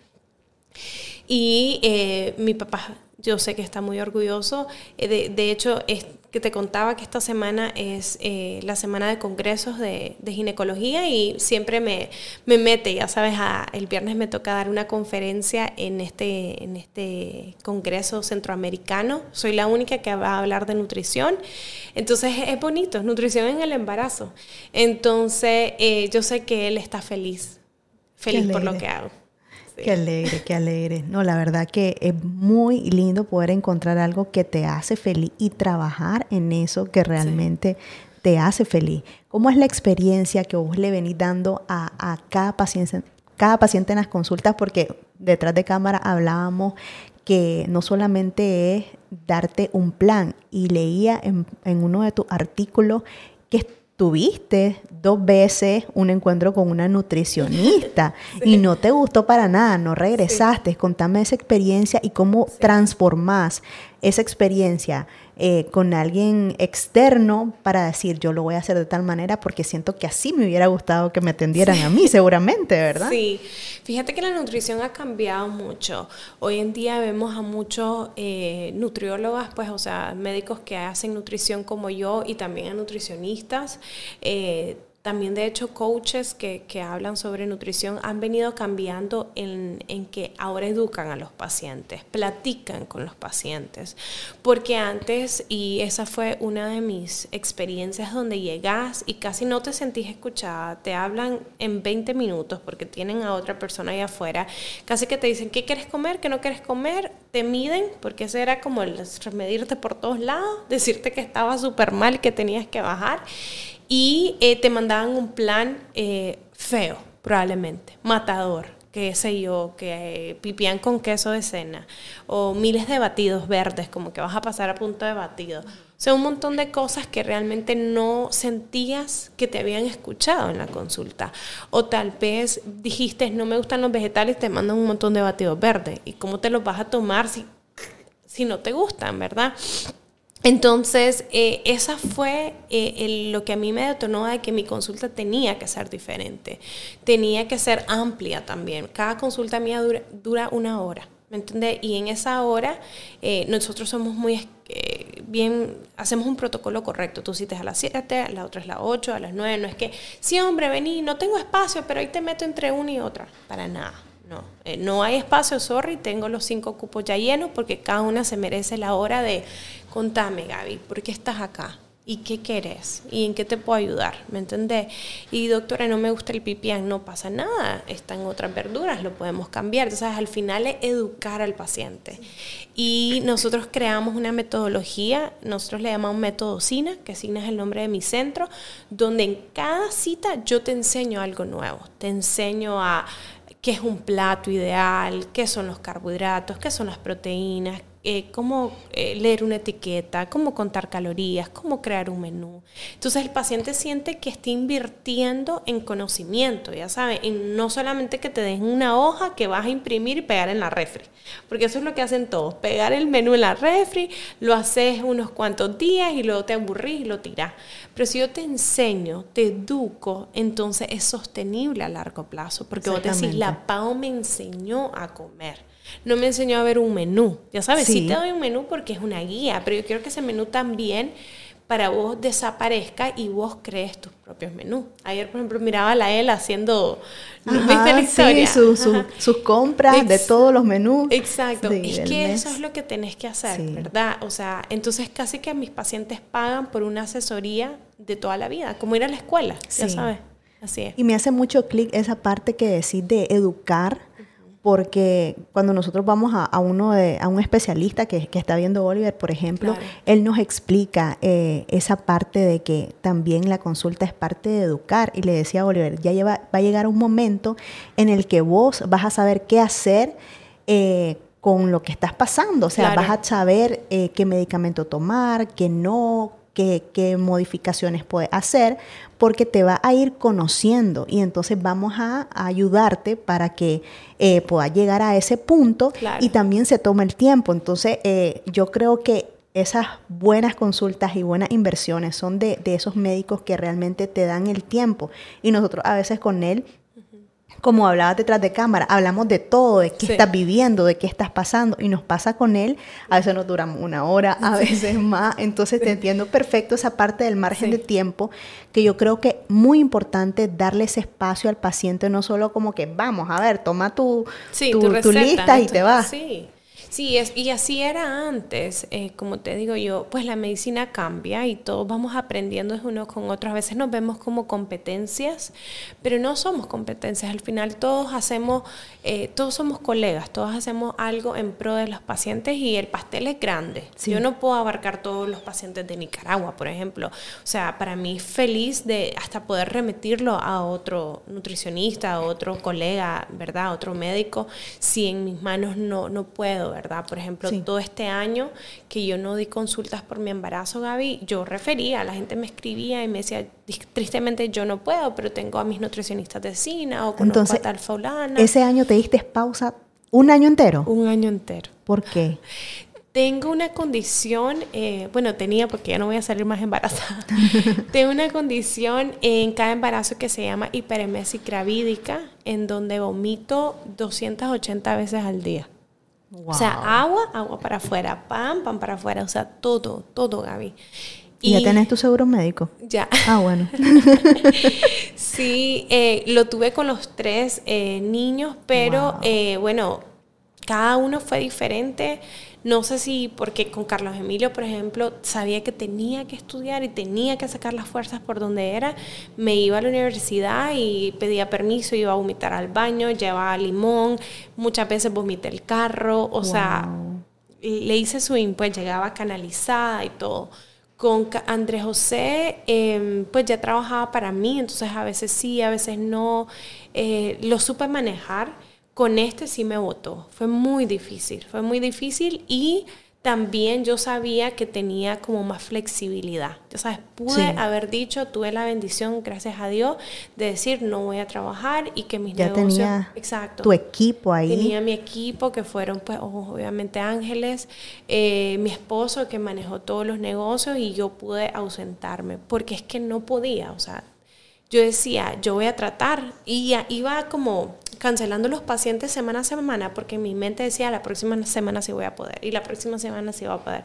Y eh, mi papá yo sé que está muy orgulloso. Eh, de, de hecho, es, que te contaba que esta semana es eh, la semana de congresos de, ginecología y siempre me, me mete, ya sabes, el viernes me toca dar una conferencia en este, en este congreso centroamericano. Soy la única que va a hablar de nutrición. Entonces es bonito, es nutrición en el embarazo. Entonces eh, yo sé que él está feliz, feliz por lo que hago. Qué alegre, qué alegre. No, la verdad que es muy lindo poder encontrar algo que te hace feliz y trabajar en eso que realmente te hace feliz. ¿Cómo es la experiencia que vos le venís dando a, cada, paciente, cada paciente en las consultas? Porque detrás de cámara hablábamos que no solamente es darte un plan y leía en, en uno de tus artículos que tuviste dos veces un encuentro con una nutricionista (laughs) y no te gustó para nada, no regresaste. Contame esa experiencia y cómo transformás esa experiencia eh, con alguien externo para decir yo lo voy a hacer de tal manera porque siento que así me hubiera gustado que me atendieran a mí seguramente, ¿verdad? Sí, fíjate que la nutrición ha cambiado mucho. Hoy en día vemos a muchos eh, nutriólogas, pues, o sea, médicos que hacen nutrición como yo y también a nutricionistas. Eh, también, de hecho, coaches que, que hablan sobre nutrición han venido cambiando en, en, que ahora educan a los pacientes, platican con los pacientes. Porque antes, y esa fue una de mis experiencias donde llegas y casi no te sentís escuchada, te hablan en 20 minutos porque tienen a otra persona ahí afuera, casi que te dicen qué quieres comer, qué no quieres comer, te miden, porque ese era como el medirte por todos lados, decirte que estaba súper mal, que tenías que bajar y eh, te mandaban un plan eh, feo, probablemente, matador, qué sé yo, que pipián con queso de cena, o miles de batidos verdes, como que vas a pasar a punto de batido. O sea, un montón de cosas que realmente no sentías que te habían escuchado en la consulta. O tal vez dijiste, no me gustan los vegetales, te mandan un montón de batidos verdes. ¿Y cómo te los vas a tomar si, si no te gustan, verdad? Entonces, eh, esa fue eh, lo que a mí me detonó de que mi consulta tenía que ser diferente, tenía que ser amplia también. Cada consulta mía dura, una hora. ¿Me entiendes? Y en esa hora eh, nosotros somos muy bien, hacemos un protocolo correcto. Tú citas a las 7, la otra es las 8, a las 9. No es que, sí, hombre, vení, no tengo espacio, pero ahí te meto entre una y otra. Para nada. No, eh, no hay espacio, sorry, tengo los cinco cupos ya llenos porque cada una se merece la hora de contame, Gaby, ¿por qué estás acá? ¿Y qué querés? ¿Y en qué te puedo ayudar? ¿Me entendés? Y doctora, no me gusta el pipián, no pasa nada, están otras verduras, lo podemos cambiar. Entonces, al final es educar al paciente. Y nosotros creamos una metodología, nosotros le llamamos método SINA, que SINA es el nombre de mi centro, donde en cada cita yo te enseño algo nuevo. Te enseño a qué es un plato ideal, qué son los carbohidratos, qué son las proteínas, eh, cómo eh, leer una etiqueta, cómo contar calorías, cómo crear un menú. Entonces el paciente siente que está invirtiendo en conocimiento, ya saben, en no solamente que te den una hoja que vas a imprimir y pegar en la refri, porque eso es lo que hacen todos, pegar el menú en la refri, lo haces unos cuantos días y luego te aburrís y lo tirás. Pero si yo te enseño, te educo, entonces es sostenible a largo plazo, porque vos decís, la PAO me enseñó a comer no me enseñó a ver un menú. Ya sabes, sí. te doy un menú porque es una guía, pero yo quiero que ese menú también para vos desaparezca y vos crees tus propios menús. Ayer, por ejemplo, miraba a la él haciendo sí, sus compras de todos los menús. Exacto. es que eso es lo que tenés que hacer, ¿verdad? O sea, entonces casi que mis pacientes pagan por una asesoría de toda la vida, como ir a la escuela, ya sabes. Así es. Y me hace mucho clic esa parte que decís de educar porque cuando nosotros vamos a, uno de, a un especialista que, está viendo Oliver, por ejemplo, él nos explica eh, esa parte de que también la consulta es parte de educar. Y le decía a Oliver, ya lleva, va a llegar un momento en el que vos vas a saber qué hacer. Eh, con lo que estás pasando, o sea, vas a saber eh, qué medicamento tomar, qué no, qué, modificaciones puede hacer, porque te va a ir conociendo y entonces vamos a, ayudarte para que eh, pueda llegar a ese punto y también se tome el tiempo. Entonces, eh, yo creo que esas buenas consultas y buenas inversiones son de, de, esos médicos que realmente te dan el tiempo. Y nosotros a veces con él como hablabas detrás de cámara, hablamos de todo, de qué estás viviendo, de qué estás pasando, y nos pasa con él, a veces nos duramos una hora, a veces (laughs) más, entonces te entiendo perfecto esa parte del margen de tiempo, que yo creo que muy importante darle ese espacio al paciente, no solo como que vamos, a ver, toma tu, tu, lista y te vas. Sí. Sí, es, y así era antes. Eh, como te digo yo, pues la medicina cambia y todos vamos aprendiendo unos con otros. A veces nos vemos como competencias, pero no somos competencias. Al final todos hacemos, eh, todos somos colegas, todos hacemos algo en pro de los pacientes y el pastel es grande. Yo no puedo abarcar todos los pacientes de Nicaragua, por ejemplo. O sea, para mí feliz de hasta poder remitirlo a otro nutricionista, a otro colega, ¿verdad? A otro médico, si en mis manos no, no puedo, ¿verdad? Por ejemplo, todo este año que yo no di consultas por mi embarazo, Gaby, yo refería, la gente me escribía y me decía, tristemente yo no puedo, pero tengo a mis nutricionistas de cina o conozco Entonces, a tal fulana. ¿Ese año te diste pausa un año entero? Un año entero. ¿Por qué? (laughs) Tengo una condición, eh, bueno, tenía porque ya no voy a salir más embarazada. (laughs) Tengo una condición en cada embarazo que se llama hiperemesis gravídica, en donde vomito 280 veces al día. O sea, agua, agua para afuera, pan, pan para afuera, o sea, todo, todo, Gaby. ¿Y ya tenés tu seguro médico? Ya. Ah, bueno. (laughs) sí, eh, lo tuve con los tres eh, niños, pero eh, bueno, cada uno fue diferente. No sé si porque con Carlos Emilio, por ejemplo, sabía que tenía que estudiar y tenía que sacar las fuerzas por donde era. Me iba a la universidad y pedía permiso, iba a vomitar al baño, llevaba limón, muchas veces vomité el carro, o sea, le hice swing, pues llegaba canalizada y todo. Con Andrés José, em, pues ya trabajaba para mí, entonces a veces sí, a veces no. Eh, lo supe manejar con este sí me votó. Fue muy difícil, fue muy difícil y también yo sabía que tenía como más flexibilidad. Ya sabes, pude haber dicho, tuve la bendición, gracias a Dios, de decir no voy a trabajar y que mis ya negocios. Tenía exacto. Tu equipo ahí. Tenía mi equipo, que fueron, pues, obviamente ángeles, eh, mi esposo que manejó todos los negocios y yo pude ausentarme, porque es que no podía, o sea, yo decía, yo voy a tratar y iba como cancelando los pacientes semana a semana porque mi mente decía, la próxima semana sí voy a poder y la próxima semana sí voy a poder.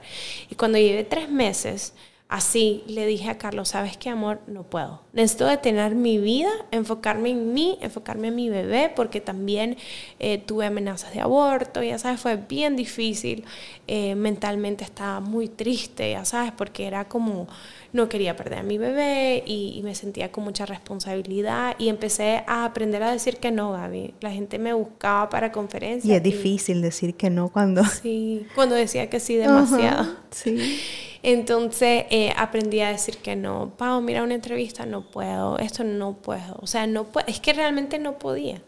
Y cuando llevé tres meses, así le dije a Carlos, ¿sabes qué, amor? No puedo. Necesito detener mi vida, enfocarme en mí, enfocarme en mi bebé, porque también eh, tuve amenazas de aborto, ya sabes, fue bien difícil. Eh, mentalmente estaba muy triste, ya sabes, porque era como no quería perder a mi bebé y, me sentía con mucha responsabilidad y empecé a aprender a decir que no, Gaby. La gente me buscaba para conferencias. Y es difícil decir que no cuando... Sí, cuando decía que sí demasiado. sí. Entonces eh, aprendí a decir que no. Pau, mira una entrevista, no puedo, esto no puedo. O sea, no es que realmente no podía.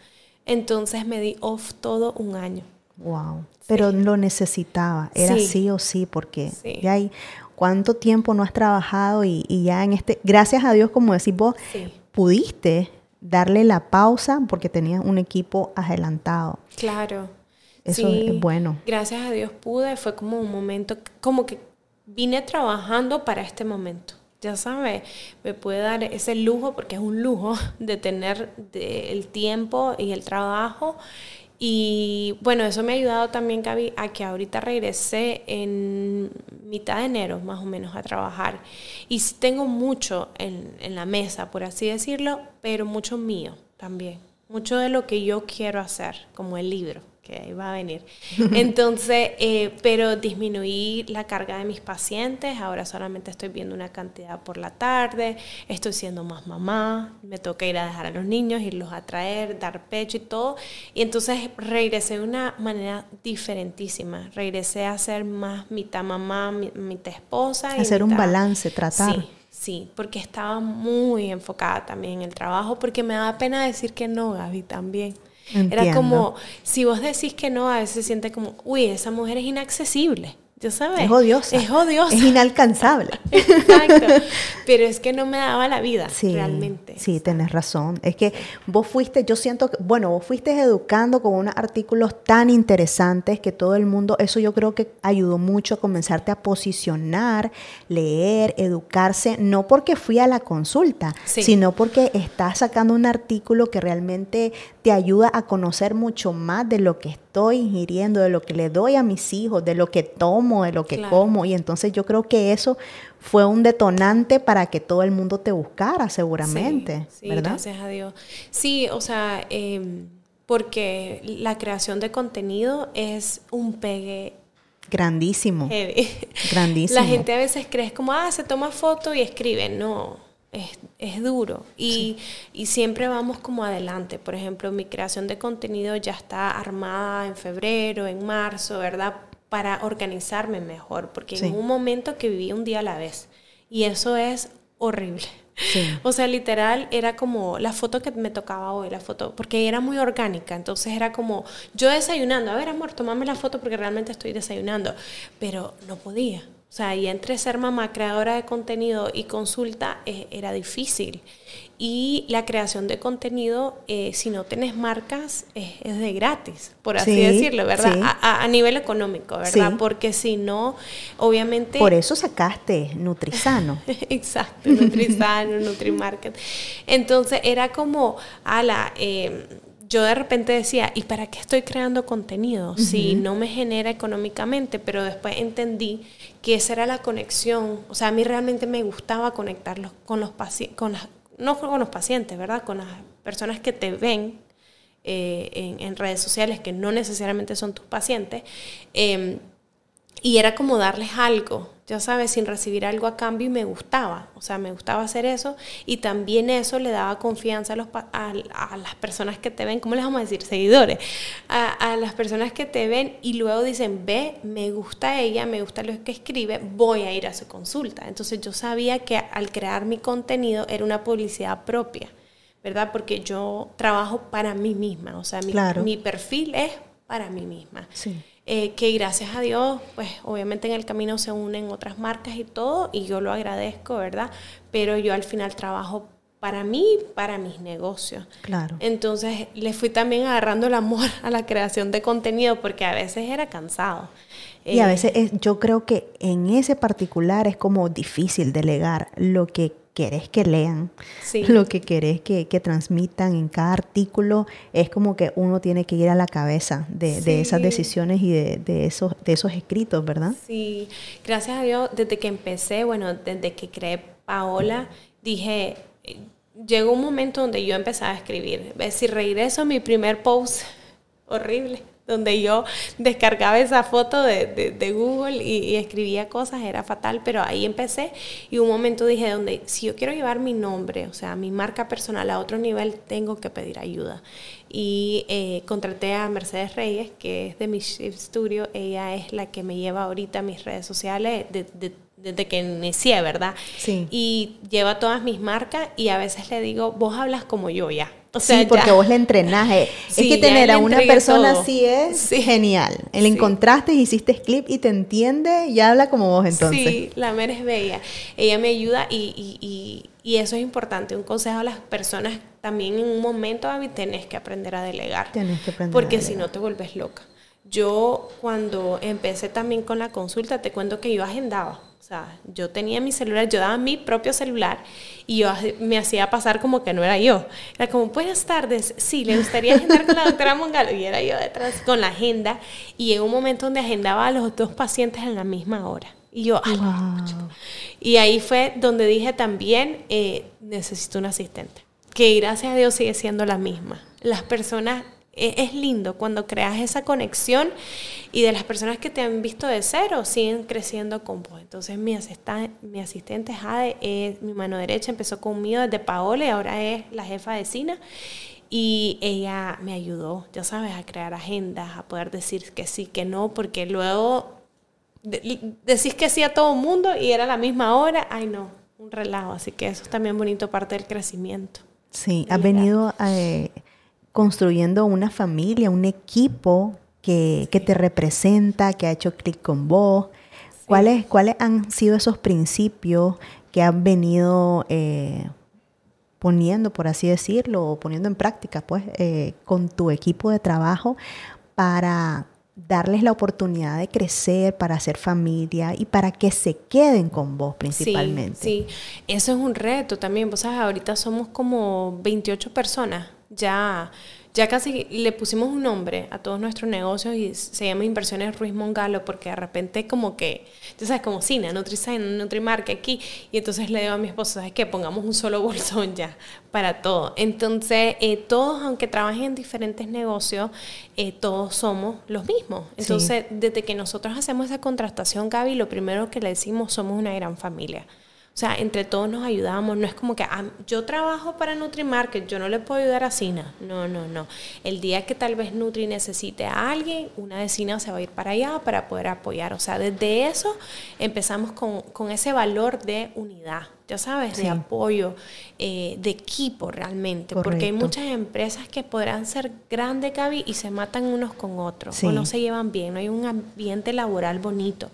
Entonces me di off todo un año. Wow. Pero lo necesitaba, era sí, o sí, porque ya hay cuánto tiempo no has trabajado y, ya en este, gracias a Dios, como decís vos, pudiste darle la pausa porque tenías un equipo adelantado. Claro. Eso es bueno. Gracias a Dios pude, fue como un momento, como que vine trabajando para este momento. Ya sabes, me pude dar ese lujo, porque es un lujo, (laughs) de tener el tiempo y el trabajo y bueno, eso me ha ayudado también, Gaby, a que ahorita regresé en mitad de enero, más o menos, a trabajar. Y tengo mucho en, en la mesa, por así decirlo, pero mucho mío también. Mucho de lo que yo quiero hacer, como el libro que ahí va a venir. (laughs) Entonces, eh, pero disminuí la carga de mis pacientes, ahora solamente estoy viendo una cantidad por la tarde, estoy siendo más mamá, me toca ir a dejar a los niños, irlos a traer, dar pecho y todo. Y entonces regresé de una manera diferentísima, regresé a ser más mitad mamá, mitad esposa. Hacer un balance, tratar. Sí. Sí, porque estaba muy enfocada también en el trabajo, porque me da pena decir que no, Gaby, también. Era como, si vos decís que no, a veces se siente como, uy, esa mujer es inaccesible. ¿Ya sabes? Es odiosa. Es odiosa. Es inalcanzable. (laughs) Exacto. Pero es que no me daba la vida, realmente. Sí, tenés razón. Es que vos fuiste, yo siento que, bueno, vos fuiste educando con unos artículos tan interesantes que todo el mundo, eso yo creo que ayudó mucho a comenzarte a posicionar, leer, educarse, no porque fui a la consulta, sino porque estás sacando un artículo que realmente te ayuda a conocer mucho más de lo que estoy ingiriendo, de lo que le doy a mis hijos, de lo que tomo, de lo que como. Y entonces yo creo que eso fue un detonante para que todo el mundo te buscara, seguramente. Sí, gracias a Dios. Sí, o sea, em, porque la creación de contenido es un pegue grandísimo. Heavy. (laughs) Grandísimo. La gente a veces cree como, ah, se toma foto y escribe. No, es, duro y, siempre vamos como adelante. Por ejemplo, mi creación de contenido ya está armada en febrero, en marzo, ¿verdad? Para organizarme mejor, porque en un momento que viví un día a la vez y eso es horrible. (laughs) O sea, literal era como la foto que me tocaba hoy, la foto, porque era muy orgánica, entonces era como yo desayunando, a ver amor, tomame la foto porque realmente estoy desayunando, pero no podía. O sea, y entre ser mamá, creadora de contenido y consulta eh, era difícil. Y la creación de contenido, eh, si no tenés marcas, es, de gratis, por así decirlo, ¿verdad? A, nivel económico, ¿verdad? Porque si no, obviamente... Por eso sacaste Nutrisano. (laughs) Exacto, Nutrisano, (laughs) Nutrimarket. Entonces era como, ala, eh, yo de repente decía, ¿y para qué estoy creando contenido si no me genera económicamente? Pero después entendí que esa era la conexión. O sea, a mí realmente me gustaba conectarlos con los pacientes, con no con los pacientes, ¿verdad? Con las personas que te ven eh, en, redes sociales, que no necesariamente son tus pacientes. Em, y era como darles algo, ya sabes, sin recibir algo a cambio y me gustaba, o sea, me gustaba hacer eso y también eso le daba confianza a, los, a, las personas que te ven, ¿cómo les vamos a decir? Seguidores, a, las personas que te ven y luego dicen, ve, me gusta ella, me gusta lo que escribe, voy a ir a su consulta. Entonces yo sabía que al crear mi contenido era una publicidad propia ¿verdad? Porque yo trabajo para mí misma, o sea, mi, mi perfil es para mí misma. Eh, que gracias a Dios, pues obviamente en el camino se unen otras marcas y todo, y yo lo agradezco, ¿verdad? Pero yo al final trabajo para mí, para mis negocios. Claro. Entonces le fui también agarrando el amor (laughs) a la creación de contenido porque a veces era cansado. Y a eh, veces yo creo que en ese particular es como difícil delegar lo que querés que lean, (laughs) lo que querés que, transmitan en cada artículo, es como que uno tiene que ir a la cabeza de, esas decisiones y de, esos, de esos escritos, ¿verdad? Sí, gracias a Dios, desde que empecé, bueno, desde que creé Paola, dije, llegó un momento donde yo empecé a escribir. Si regreso a mi primer post, horrible, donde yo descargaba esa foto de, Google y, escribía cosas, era fatal, pero ahí empecé y un momento dije, donde si yo quiero llevar mi nombre, o sea, mi marca personal a otro nivel, tengo que pedir ayuda. Y eh, contraté a Mercedes Reyes, que es de mi Studio, ella es la que me lleva ahorita mis redes sociales de, de desde que inicié, ¿verdad? Sí. Y lleva todas mis marcas y a veces le digo, vos hablas como yo ya. O sea, sí, porque vos le entrenás. Eh. es que tener a una persona así es genial. El encontraste, hiciste clip y te entiende y habla como vos entonces. Sí, la Mer es bella. Ella me ayuda y, y, y, eso es importante. Un consejo a las personas también en un momento, David, tenés que aprender a delegar. Tenés que aprender Porque si no te vuelves loca. Yo cuando empecé también con la consulta, te cuento que yo agendaba sea, yo tenía mi celular, yo daba mi propio celular y yo me hacía pasar como que no era yo. Era como, buenas tardes, sí, le gustaría agendar con la doctora Mongalo. Y era yo detrás con la agenda. Y en un momento donde agendaba a los dos pacientes en la misma hora. Y yo, Y ahí fue donde dije también, eh, necesito un asistente. Que gracias a Dios sigue siendo la misma. Las personas es lindo cuando creas esa conexión y de las personas que te han visto de cero siguen creciendo con vos. Entonces mi, asistente, mi asistente Jade es mi mano derecha, empezó conmigo desde Paola y ahora es la jefa de Sina. Y ella me ayudó, ya sabes, a crear agendas, a poder decir que sí, que no, porque luego decís que sí a todo el mundo y era la misma hora, ay no, un relajo. Así que eso es también bonito, parte del crecimiento. Sí, ha venido... a... Eh, construyendo una familia, un equipo que, te representa, que ha hecho clic con vos. ¿Cuáles, ¿Cuáles han sido esos principios que han venido eh, poniendo, por así decirlo, o poniendo en práctica, pues, eh, con tu equipo de trabajo para darles la oportunidad de crecer, para hacer familia y para que se queden con vos principalmente. Sí, sí. eso es un reto también. Vos sabes, ahorita somos como 28 personas ya, ya casi le pusimos un nombre a todos nuestros negocios y se llama Inversiones Ruiz Mongalo porque de repente como que, tú sabes, como cine, NutriSign, NutriMark aquí, y entonces le digo a mi esposo, ¿sabes qué? Pongamos un solo (laughs) bolsón ya para todo. Entonces, eh, todos, aunque trabajen en diferentes negocios, eh, todos somos los mismos. Entonces, desde que nosotros hacemos esa contratación, Gaby, lo primero que le decimos, somos una gran familia. O sea, entre todos nos ayudamos. No es como que ah, yo trabajo para NutriMarket, yo no le puedo ayudar a Sina. No, no, no. El día que tal vez Nutri necesite a alguien, una de Sina se va a ir para allá para poder apoyar. O sea, desde eso empezamos con, con ese valor de unidad ya sabes, de apoyo, eh, de equipo realmente, porque hay muchas empresas que podrán ser grandes, Gaby, y se matan unos con otros, o no se llevan bien, no hay un ambiente laboral bonito.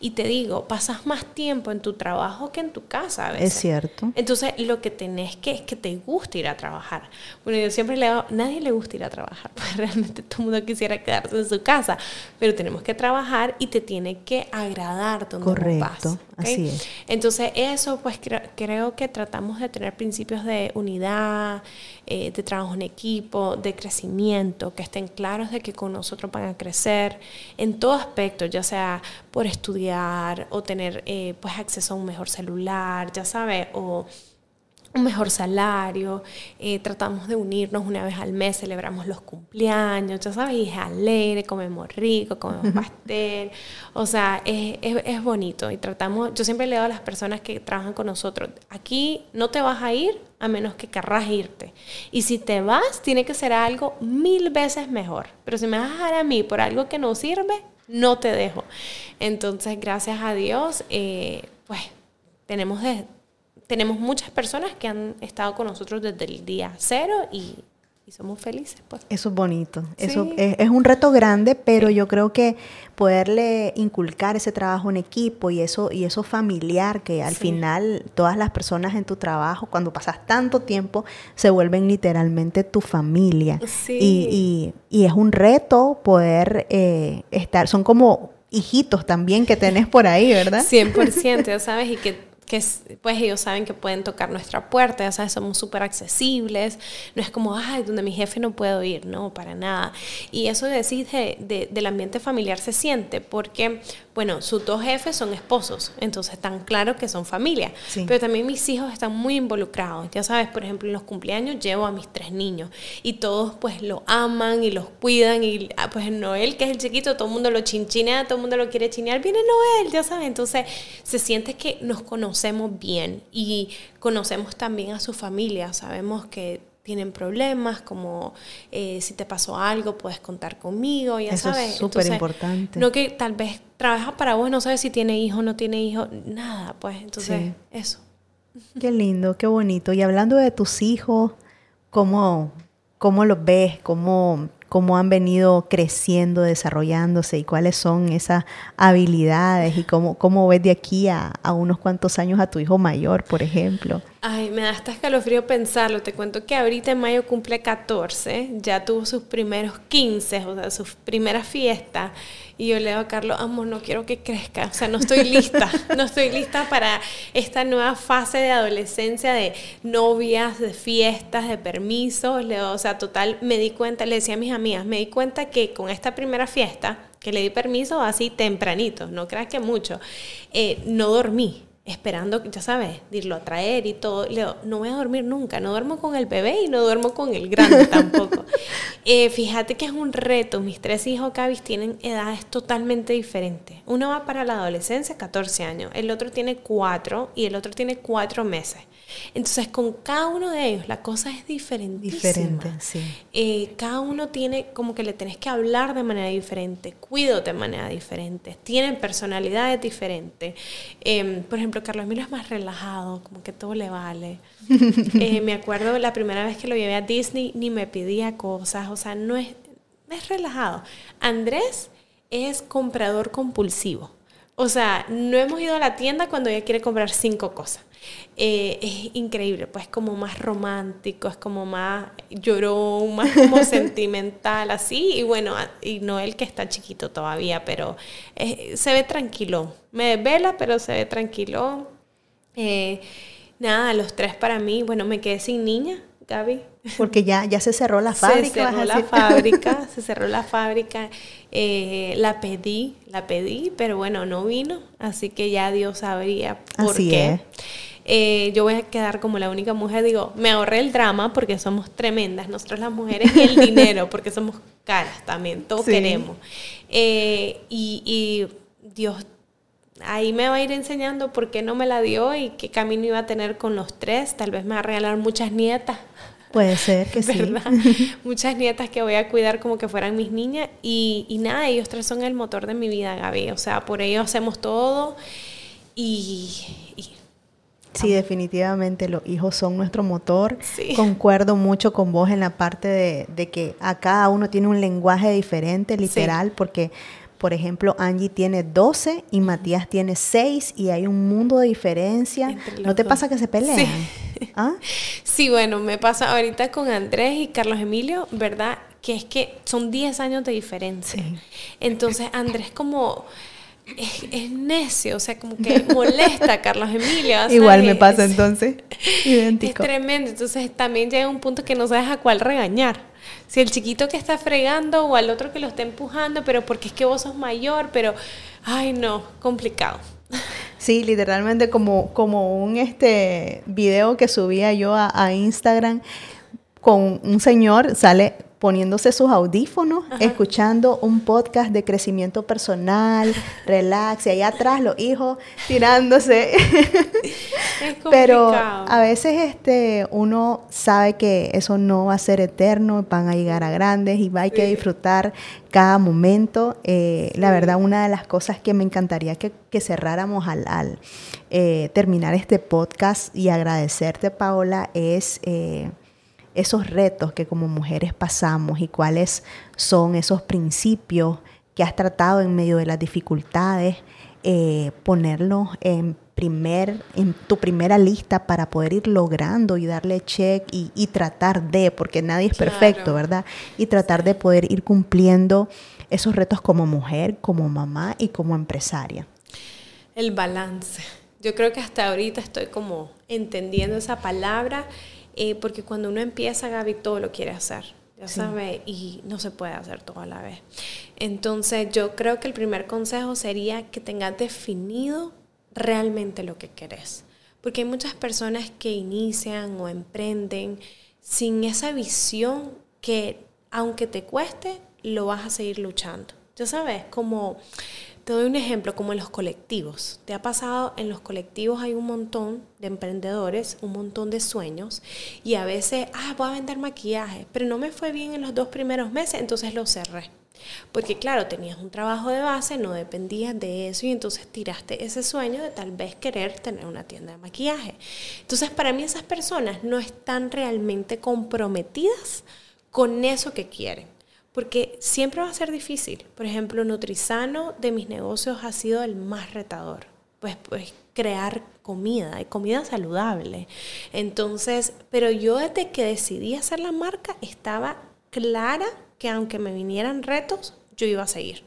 Y te digo, pasas más tiempo en tu trabajo que en tu casa a veces. Es cierto. Entonces, lo que tenés que es que te guste ir a trabajar. Bueno, yo siempre le digo, nadie le gusta ir a trabajar, (laughs) porque realmente todo el mundo quisiera quedarse en su casa, pero tenemos que trabajar y te tiene que agradar donde Correcto, así es. Entonces, eso pues creo que tratamos de tener principios de unidad, eh, de trabajo en equipo, de crecimiento, que estén claros de que con nosotros van a crecer en todo aspecto, ya sea por estudiar o tener eh, pues acceso a un mejor celular, ya sabes, o un mejor salario, eh, tratamos de unirnos una vez al mes, celebramos los cumpleaños, ya sabes, y es alegre, comemos rico, comemos pastel, o sea, es, es, bonito y tratamos, yo siempre le digo a las personas que trabajan con nosotros, aquí no te vas a ir a menos que querrás irte, y si te vas, tiene que ser algo mil veces mejor, pero si me vas a dejar a mí por algo que no sirve, no te dejo. Entonces, gracias a Dios, eh, pues tenemos de tenemos muchas personas que han estado con nosotros desde el día cero y, somos felices. Pues. Eso es bonito. Eso es, un reto grande, pero yo creo que poderle inculcar ese trabajo en equipo y eso, y eso familiar, que al final todas las personas en tu trabajo, cuando pasas tanto tiempo, se vuelven literalmente tu familia. Y, y, es un reto poder eh, estar, son como hijitos también que tenés por ahí, ¿verdad? (laughs) 100%, ¿sabes? Y que que pues ellos saben que pueden tocar nuestra puerta, ya sabes, somos súper accesibles, no es como, ay, donde mi jefe no puedo ir, no, para nada. Y eso de decir de, del ambiente familiar se siente, porque, bueno, sus dos jefes son esposos, entonces están claro que son familia, pero también mis hijos están muy involucrados, ya sabes, por ejemplo, en los cumpleaños llevo a mis tres niños y todos pues lo aman y los cuidan y ah, pues Noel, que es el chiquito, todo el mundo lo chinchina, todo el mundo lo quiere chinear, viene Noel, ya sabes, entonces se siente que nos conocemos conocemos bien y conocemos también a su familia, sabemos que tienen problemas, como eh, si te pasó algo, puedes contar conmigo, ya Eso sabes. Es súper importante. No que tal vez trabaja para vos, no sabes si tiene hijo, no tiene hijo, nada, pues entonces eso. Qué lindo, qué bonito. Y hablando de tus hijos, ¿cómo, cómo los ves? ¿Cómo, cómo han venido creciendo, desarrollándose y cuáles son esas habilidades y cómo, cómo ves de aquí a, a unos cuantos años a tu hijo mayor, por ejemplo. Ay, me da hasta escalofrío pensarlo. Te cuento que ahorita en mayo cumple 14, ya tuvo sus primeros 15, o sea, sus primeras fiestas. Y yo le digo a Carlos, amor, no quiero que crezca. O sea, no estoy (laughs) lista. no estoy lista para esta nueva fase de adolescencia, de novias, de fiestas, de permisos. o sea, total, me di cuenta, le decía a mis amigas, me di cuenta que con esta primera fiesta, que le di permiso así tempranito, no creas que mucho, eh, no dormí esperando, ya sabes, irlo a traer y todo. Le digo, no voy a dormir nunca, no duermo con el bebé y no duermo con el grande (laughs) tampoco. Eh, fíjate que es un reto, mis tres hijos Cabis tienen edades totalmente diferentes. Uno va para la adolescencia, 14 años, el otro tiene 4 y el otro tiene 4 meses. Entonces, con cada uno de ellos la cosa es diferentísima. Diferente, sí. Eh, cada uno tiene como que le tenés que hablar de manera diferente, cuido de manera diferente, tienen personalidades diferentes. Em, por ejemplo, Carlos Emilio es más relajado, como que todo le vale. (laughs) Eh, me acuerdo la primera vez que lo llevé a Disney, ni me pedía cosas, o sea, no es, es relajado. Andrés es comprador compulsivo. O sea, no hemos ido a la tienda cuando ella quiere comprar cinco cosas. Eh, es increíble, pues como más romántico, es como más llorón, más como (laughs) sentimental, así. Y bueno, y Noel que está chiquito todavía, pero eh, se ve tranquilo. Me vela, pero se ve tranquilo. Eh, nada, los tres para mí, bueno, me quedé sin niña, Gaby. Porque ya, ya se cerró la (laughs) fábrica. (laughs) Se cerró la fábrica, se cerró la fábrica. la pedí, la pedí, pero bueno, no vino, así que ya Dios sabría por qué. Eh, yo voy a quedar como la única mujer, digo, me ahorré el drama porque somos tremendas, nosotros las mujeres y el (laughs) dinero porque somos caras también, todos queremos. Eh, y, Dios ahí me va a ir enseñando por qué no me la dio y qué camino iba a tener con los tres. Tal vez me va a regalar muchas nietas. Puede ser que ¿verdad? sí. (laughs) Muchas nietas que voy a cuidar como que fueran mis niñas. Y, y, nada, ellos tres son el motor de mi vida, Gaby. O sea, por ellos hacemos todo. Y, Sí, definitivamente los hijos son nuestro motor. Concuerdo mucho con vos en la parte de, que a cada uno tiene un lenguaje diferente, literal, porque, por ejemplo, Angie tiene 12 y Matías tiene 6 y hay un mundo de diferencia. ¿No te pasa que se pelean? Sí. (laughs) ¿Ah? sí, bueno, me pasa ahorita con Andrés y Carlos Emilio, ¿verdad? Que es que son 10 años de diferencia. Entonces, Andrés como es, necio, o sea, como que molesta a Carlos Emilio. (laughs) Igual me pasa entonces, (laughs) idéntico. Es tremendo, entonces también llega un punto que no sabes a cuál regañar. Si el chiquito que está fregando o al otro que lo está empujando, pero porque es que vos sos mayor, pero, ay no, complicado. Sí, literalmente como, como un este video que subía yo a, a Instagram con un señor, sale poniéndose sus audífonos, escuchando un podcast de crecimiento personal, (laughs) relax, y ahí atrás los hijos tirándose. (laughs) (laughs) Pero a veces este, uno sabe que eso no va a ser eterno, van a llegar a grandes y hay que disfrutar cada momento. Eh, la verdad, una de las cosas que me encantaría que, cerráramos al, eh, terminar este podcast y agradecerte, Paola, es... Eh, esos retos que como mujeres pasamos y cuáles son esos principios que has tratado en medio de las dificultades, eh, ponerlos en, primer, en tu primera lista para poder ir logrando y darle check y, tratar de, porque nadie es perfecto, ¿verdad? Y tratar de poder ir cumpliendo esos retos como mujer, como mamá y como empresaria. El balance. Yo creo que hasta ahorita estoy como entendiendo esa palabra eh, porque cuando uno empieza, Gaby, todo lo quiere hacer, ya sabe, y no se puede hacer todo a la vez. Entonces, yo creo que el primer consejo sería que tengas definido realmente lo que querés. Porque hay muchas personas que inician o emprenden sin esa visión que, aunque te cueste, lo vas a seguir luchando. Ya sabes, como te doy un ejemplo como en los colectivos. ¿Te ha pasado? En los colectivos hay un montón de emprendedores, un montón de sueños y a veces, ah, voy a vender maquillaje, pero no me fue bien en los dos primeros meses, entonces lo cerré. Porque claro, tenías un trabajo de base, no dependías de eso y entonces tiraste ese sueño de tal vez querer tener una tienda de maquillaje. Entonces para mí esas personas no están realmente comprometidas con eso que quieren porque siempre va a ser difícil. Por ejemplo, Nutrizano de mis negocios ha sido el más retador. Pues, pues crear comida y comida saludable. Entonces, pero yo desde que decidí hacer la marca estaba clara que aunque me vinieran retos, yo iba a seguir.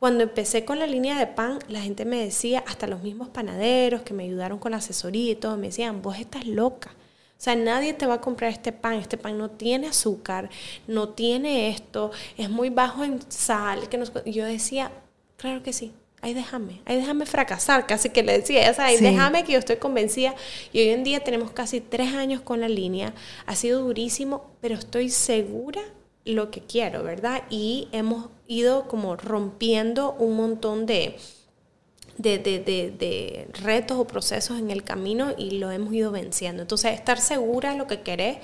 Cuando empecé con la línea de pan, la gente me decía, hasta los mismos panaderos que me ayudaron con asesoría y todo, me decían, vos estás loca. O sea, nadie te va a comprar este pan. Este pan no tiene azúcar, no tiene esto, es muy bajo en sal. Que Yo decía, claro que sí, ahí déjame, ahí déjame fracasar, casi que le decía, o sea, ahí déjame que yo estoy convencida. Y hoy en día tenemos casi tres años con la línea, ha sido durísimo, pero estoy segura lo que quiero, ¿verdad? Y hemos ido como rompiendo un montón de, de, de, de, retos o procesos en el camino y lo hemos ido venciendo. Entonces, estar segura de lo que querés,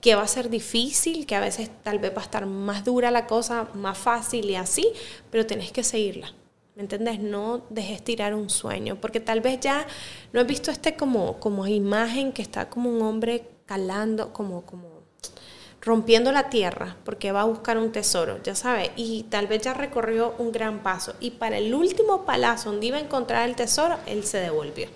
que va a ser difícil, que a veces tal vez va a estar más dura la cosa, más fácil y así, pero tenés que seguirla. ¿Me entiendes? No dejes tirar un sueño, porque tal vez ya no has visto este como, como imagen que está como un hombre calando, como, como rompiendo la tierra porque va a buscar un tesoro, ya sabe, y tal vez ya recorrió un gran paso. Y para el último palazo donde iba a encontrar el tesoro, él se devolvió.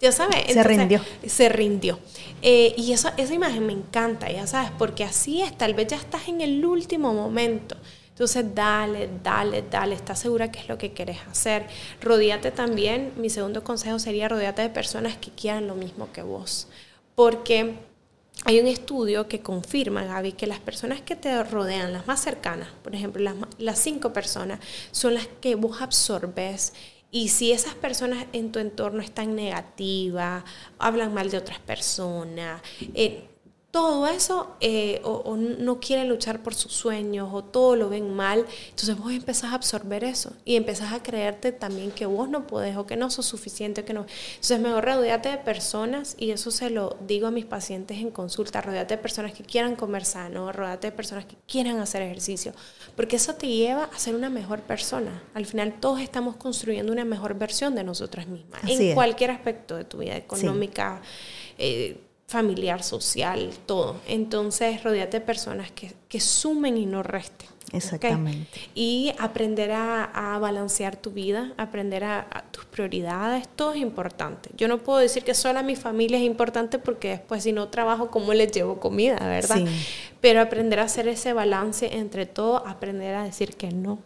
Ya sabe, se rindió. Se rindió. Eh, y eso, esa imagen me encanta, ya sabes, porque así es, tal vez ya estás en el último momento. Entonces, dale, dale, dale, estás segura que es lo que quieres hacer. Rodíate también, mi segundo consejo sería rodeate de personas que quieran lo mismo que vos. Porque hay un estudio que confirma, Gaby, que las personas que te rodean, las más cercanas, por ejemplo, las, cinco personas, son las que vos absorbes. Y si esas personas en tu entorno están negativas, hablan mal de otras personas, eh, todo eso eh, o, no quieren luchar por sus sueños o todo lo ven mal, entonces vos empezás a absorber eso y empezás a creerte también que vos no podés o que no sos suficiente, que no. Entonces mejor rodeate de personas y eso se lo digo a mis pacientes en consulta, rodeate de personas que quieran comer sano, rodeate de personas que quieran hacer ejercicio, porque eso te lleva a ser una mejor persona. Al final todos estamos construyendo una mejor versión de nosotras mismas, en cualquier aspecto de tu vida económica. Eh, familiar, social, todo. Entonces, rodeate de personas que, sumen y no resten. Exactamente. Y aprender a, balancear tu vida, aprender a, tus prioridades, todo es importante. Yo no puedo decir que solo a mi familia es importante porque después si no trabajo, ¿cómo les llevo comida, verdad? Sí. Pero aprender a hacer ese balance entre todo, aprender a decir que no,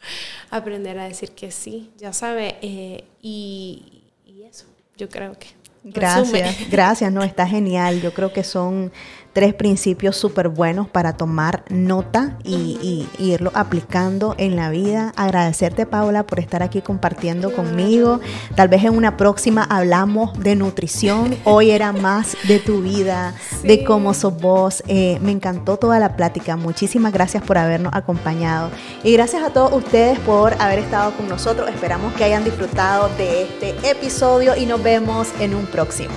(laughs) aprender a decir que sí, ya sabe, eh, y, y eso, yo creo que Gracias, gracias, no, está genial. Yo creo que son tres principios súper buenos para tomar nota y, irlo aplicando en la vida. Agradecerte, Paula, por estar aquí compartiendo conmigo. Tal vez en una próxima hablamos de nutrición. Hoy era más de tu vida, de cómo sos vos. Eh, me encantó toda la plática. Muchísimas gracias por habernos acompañado. Y gracias a todos ustedes por haber estado con nosotros. Esperamos que hayan disfrutado de este episodio y nos vemos en un próximo.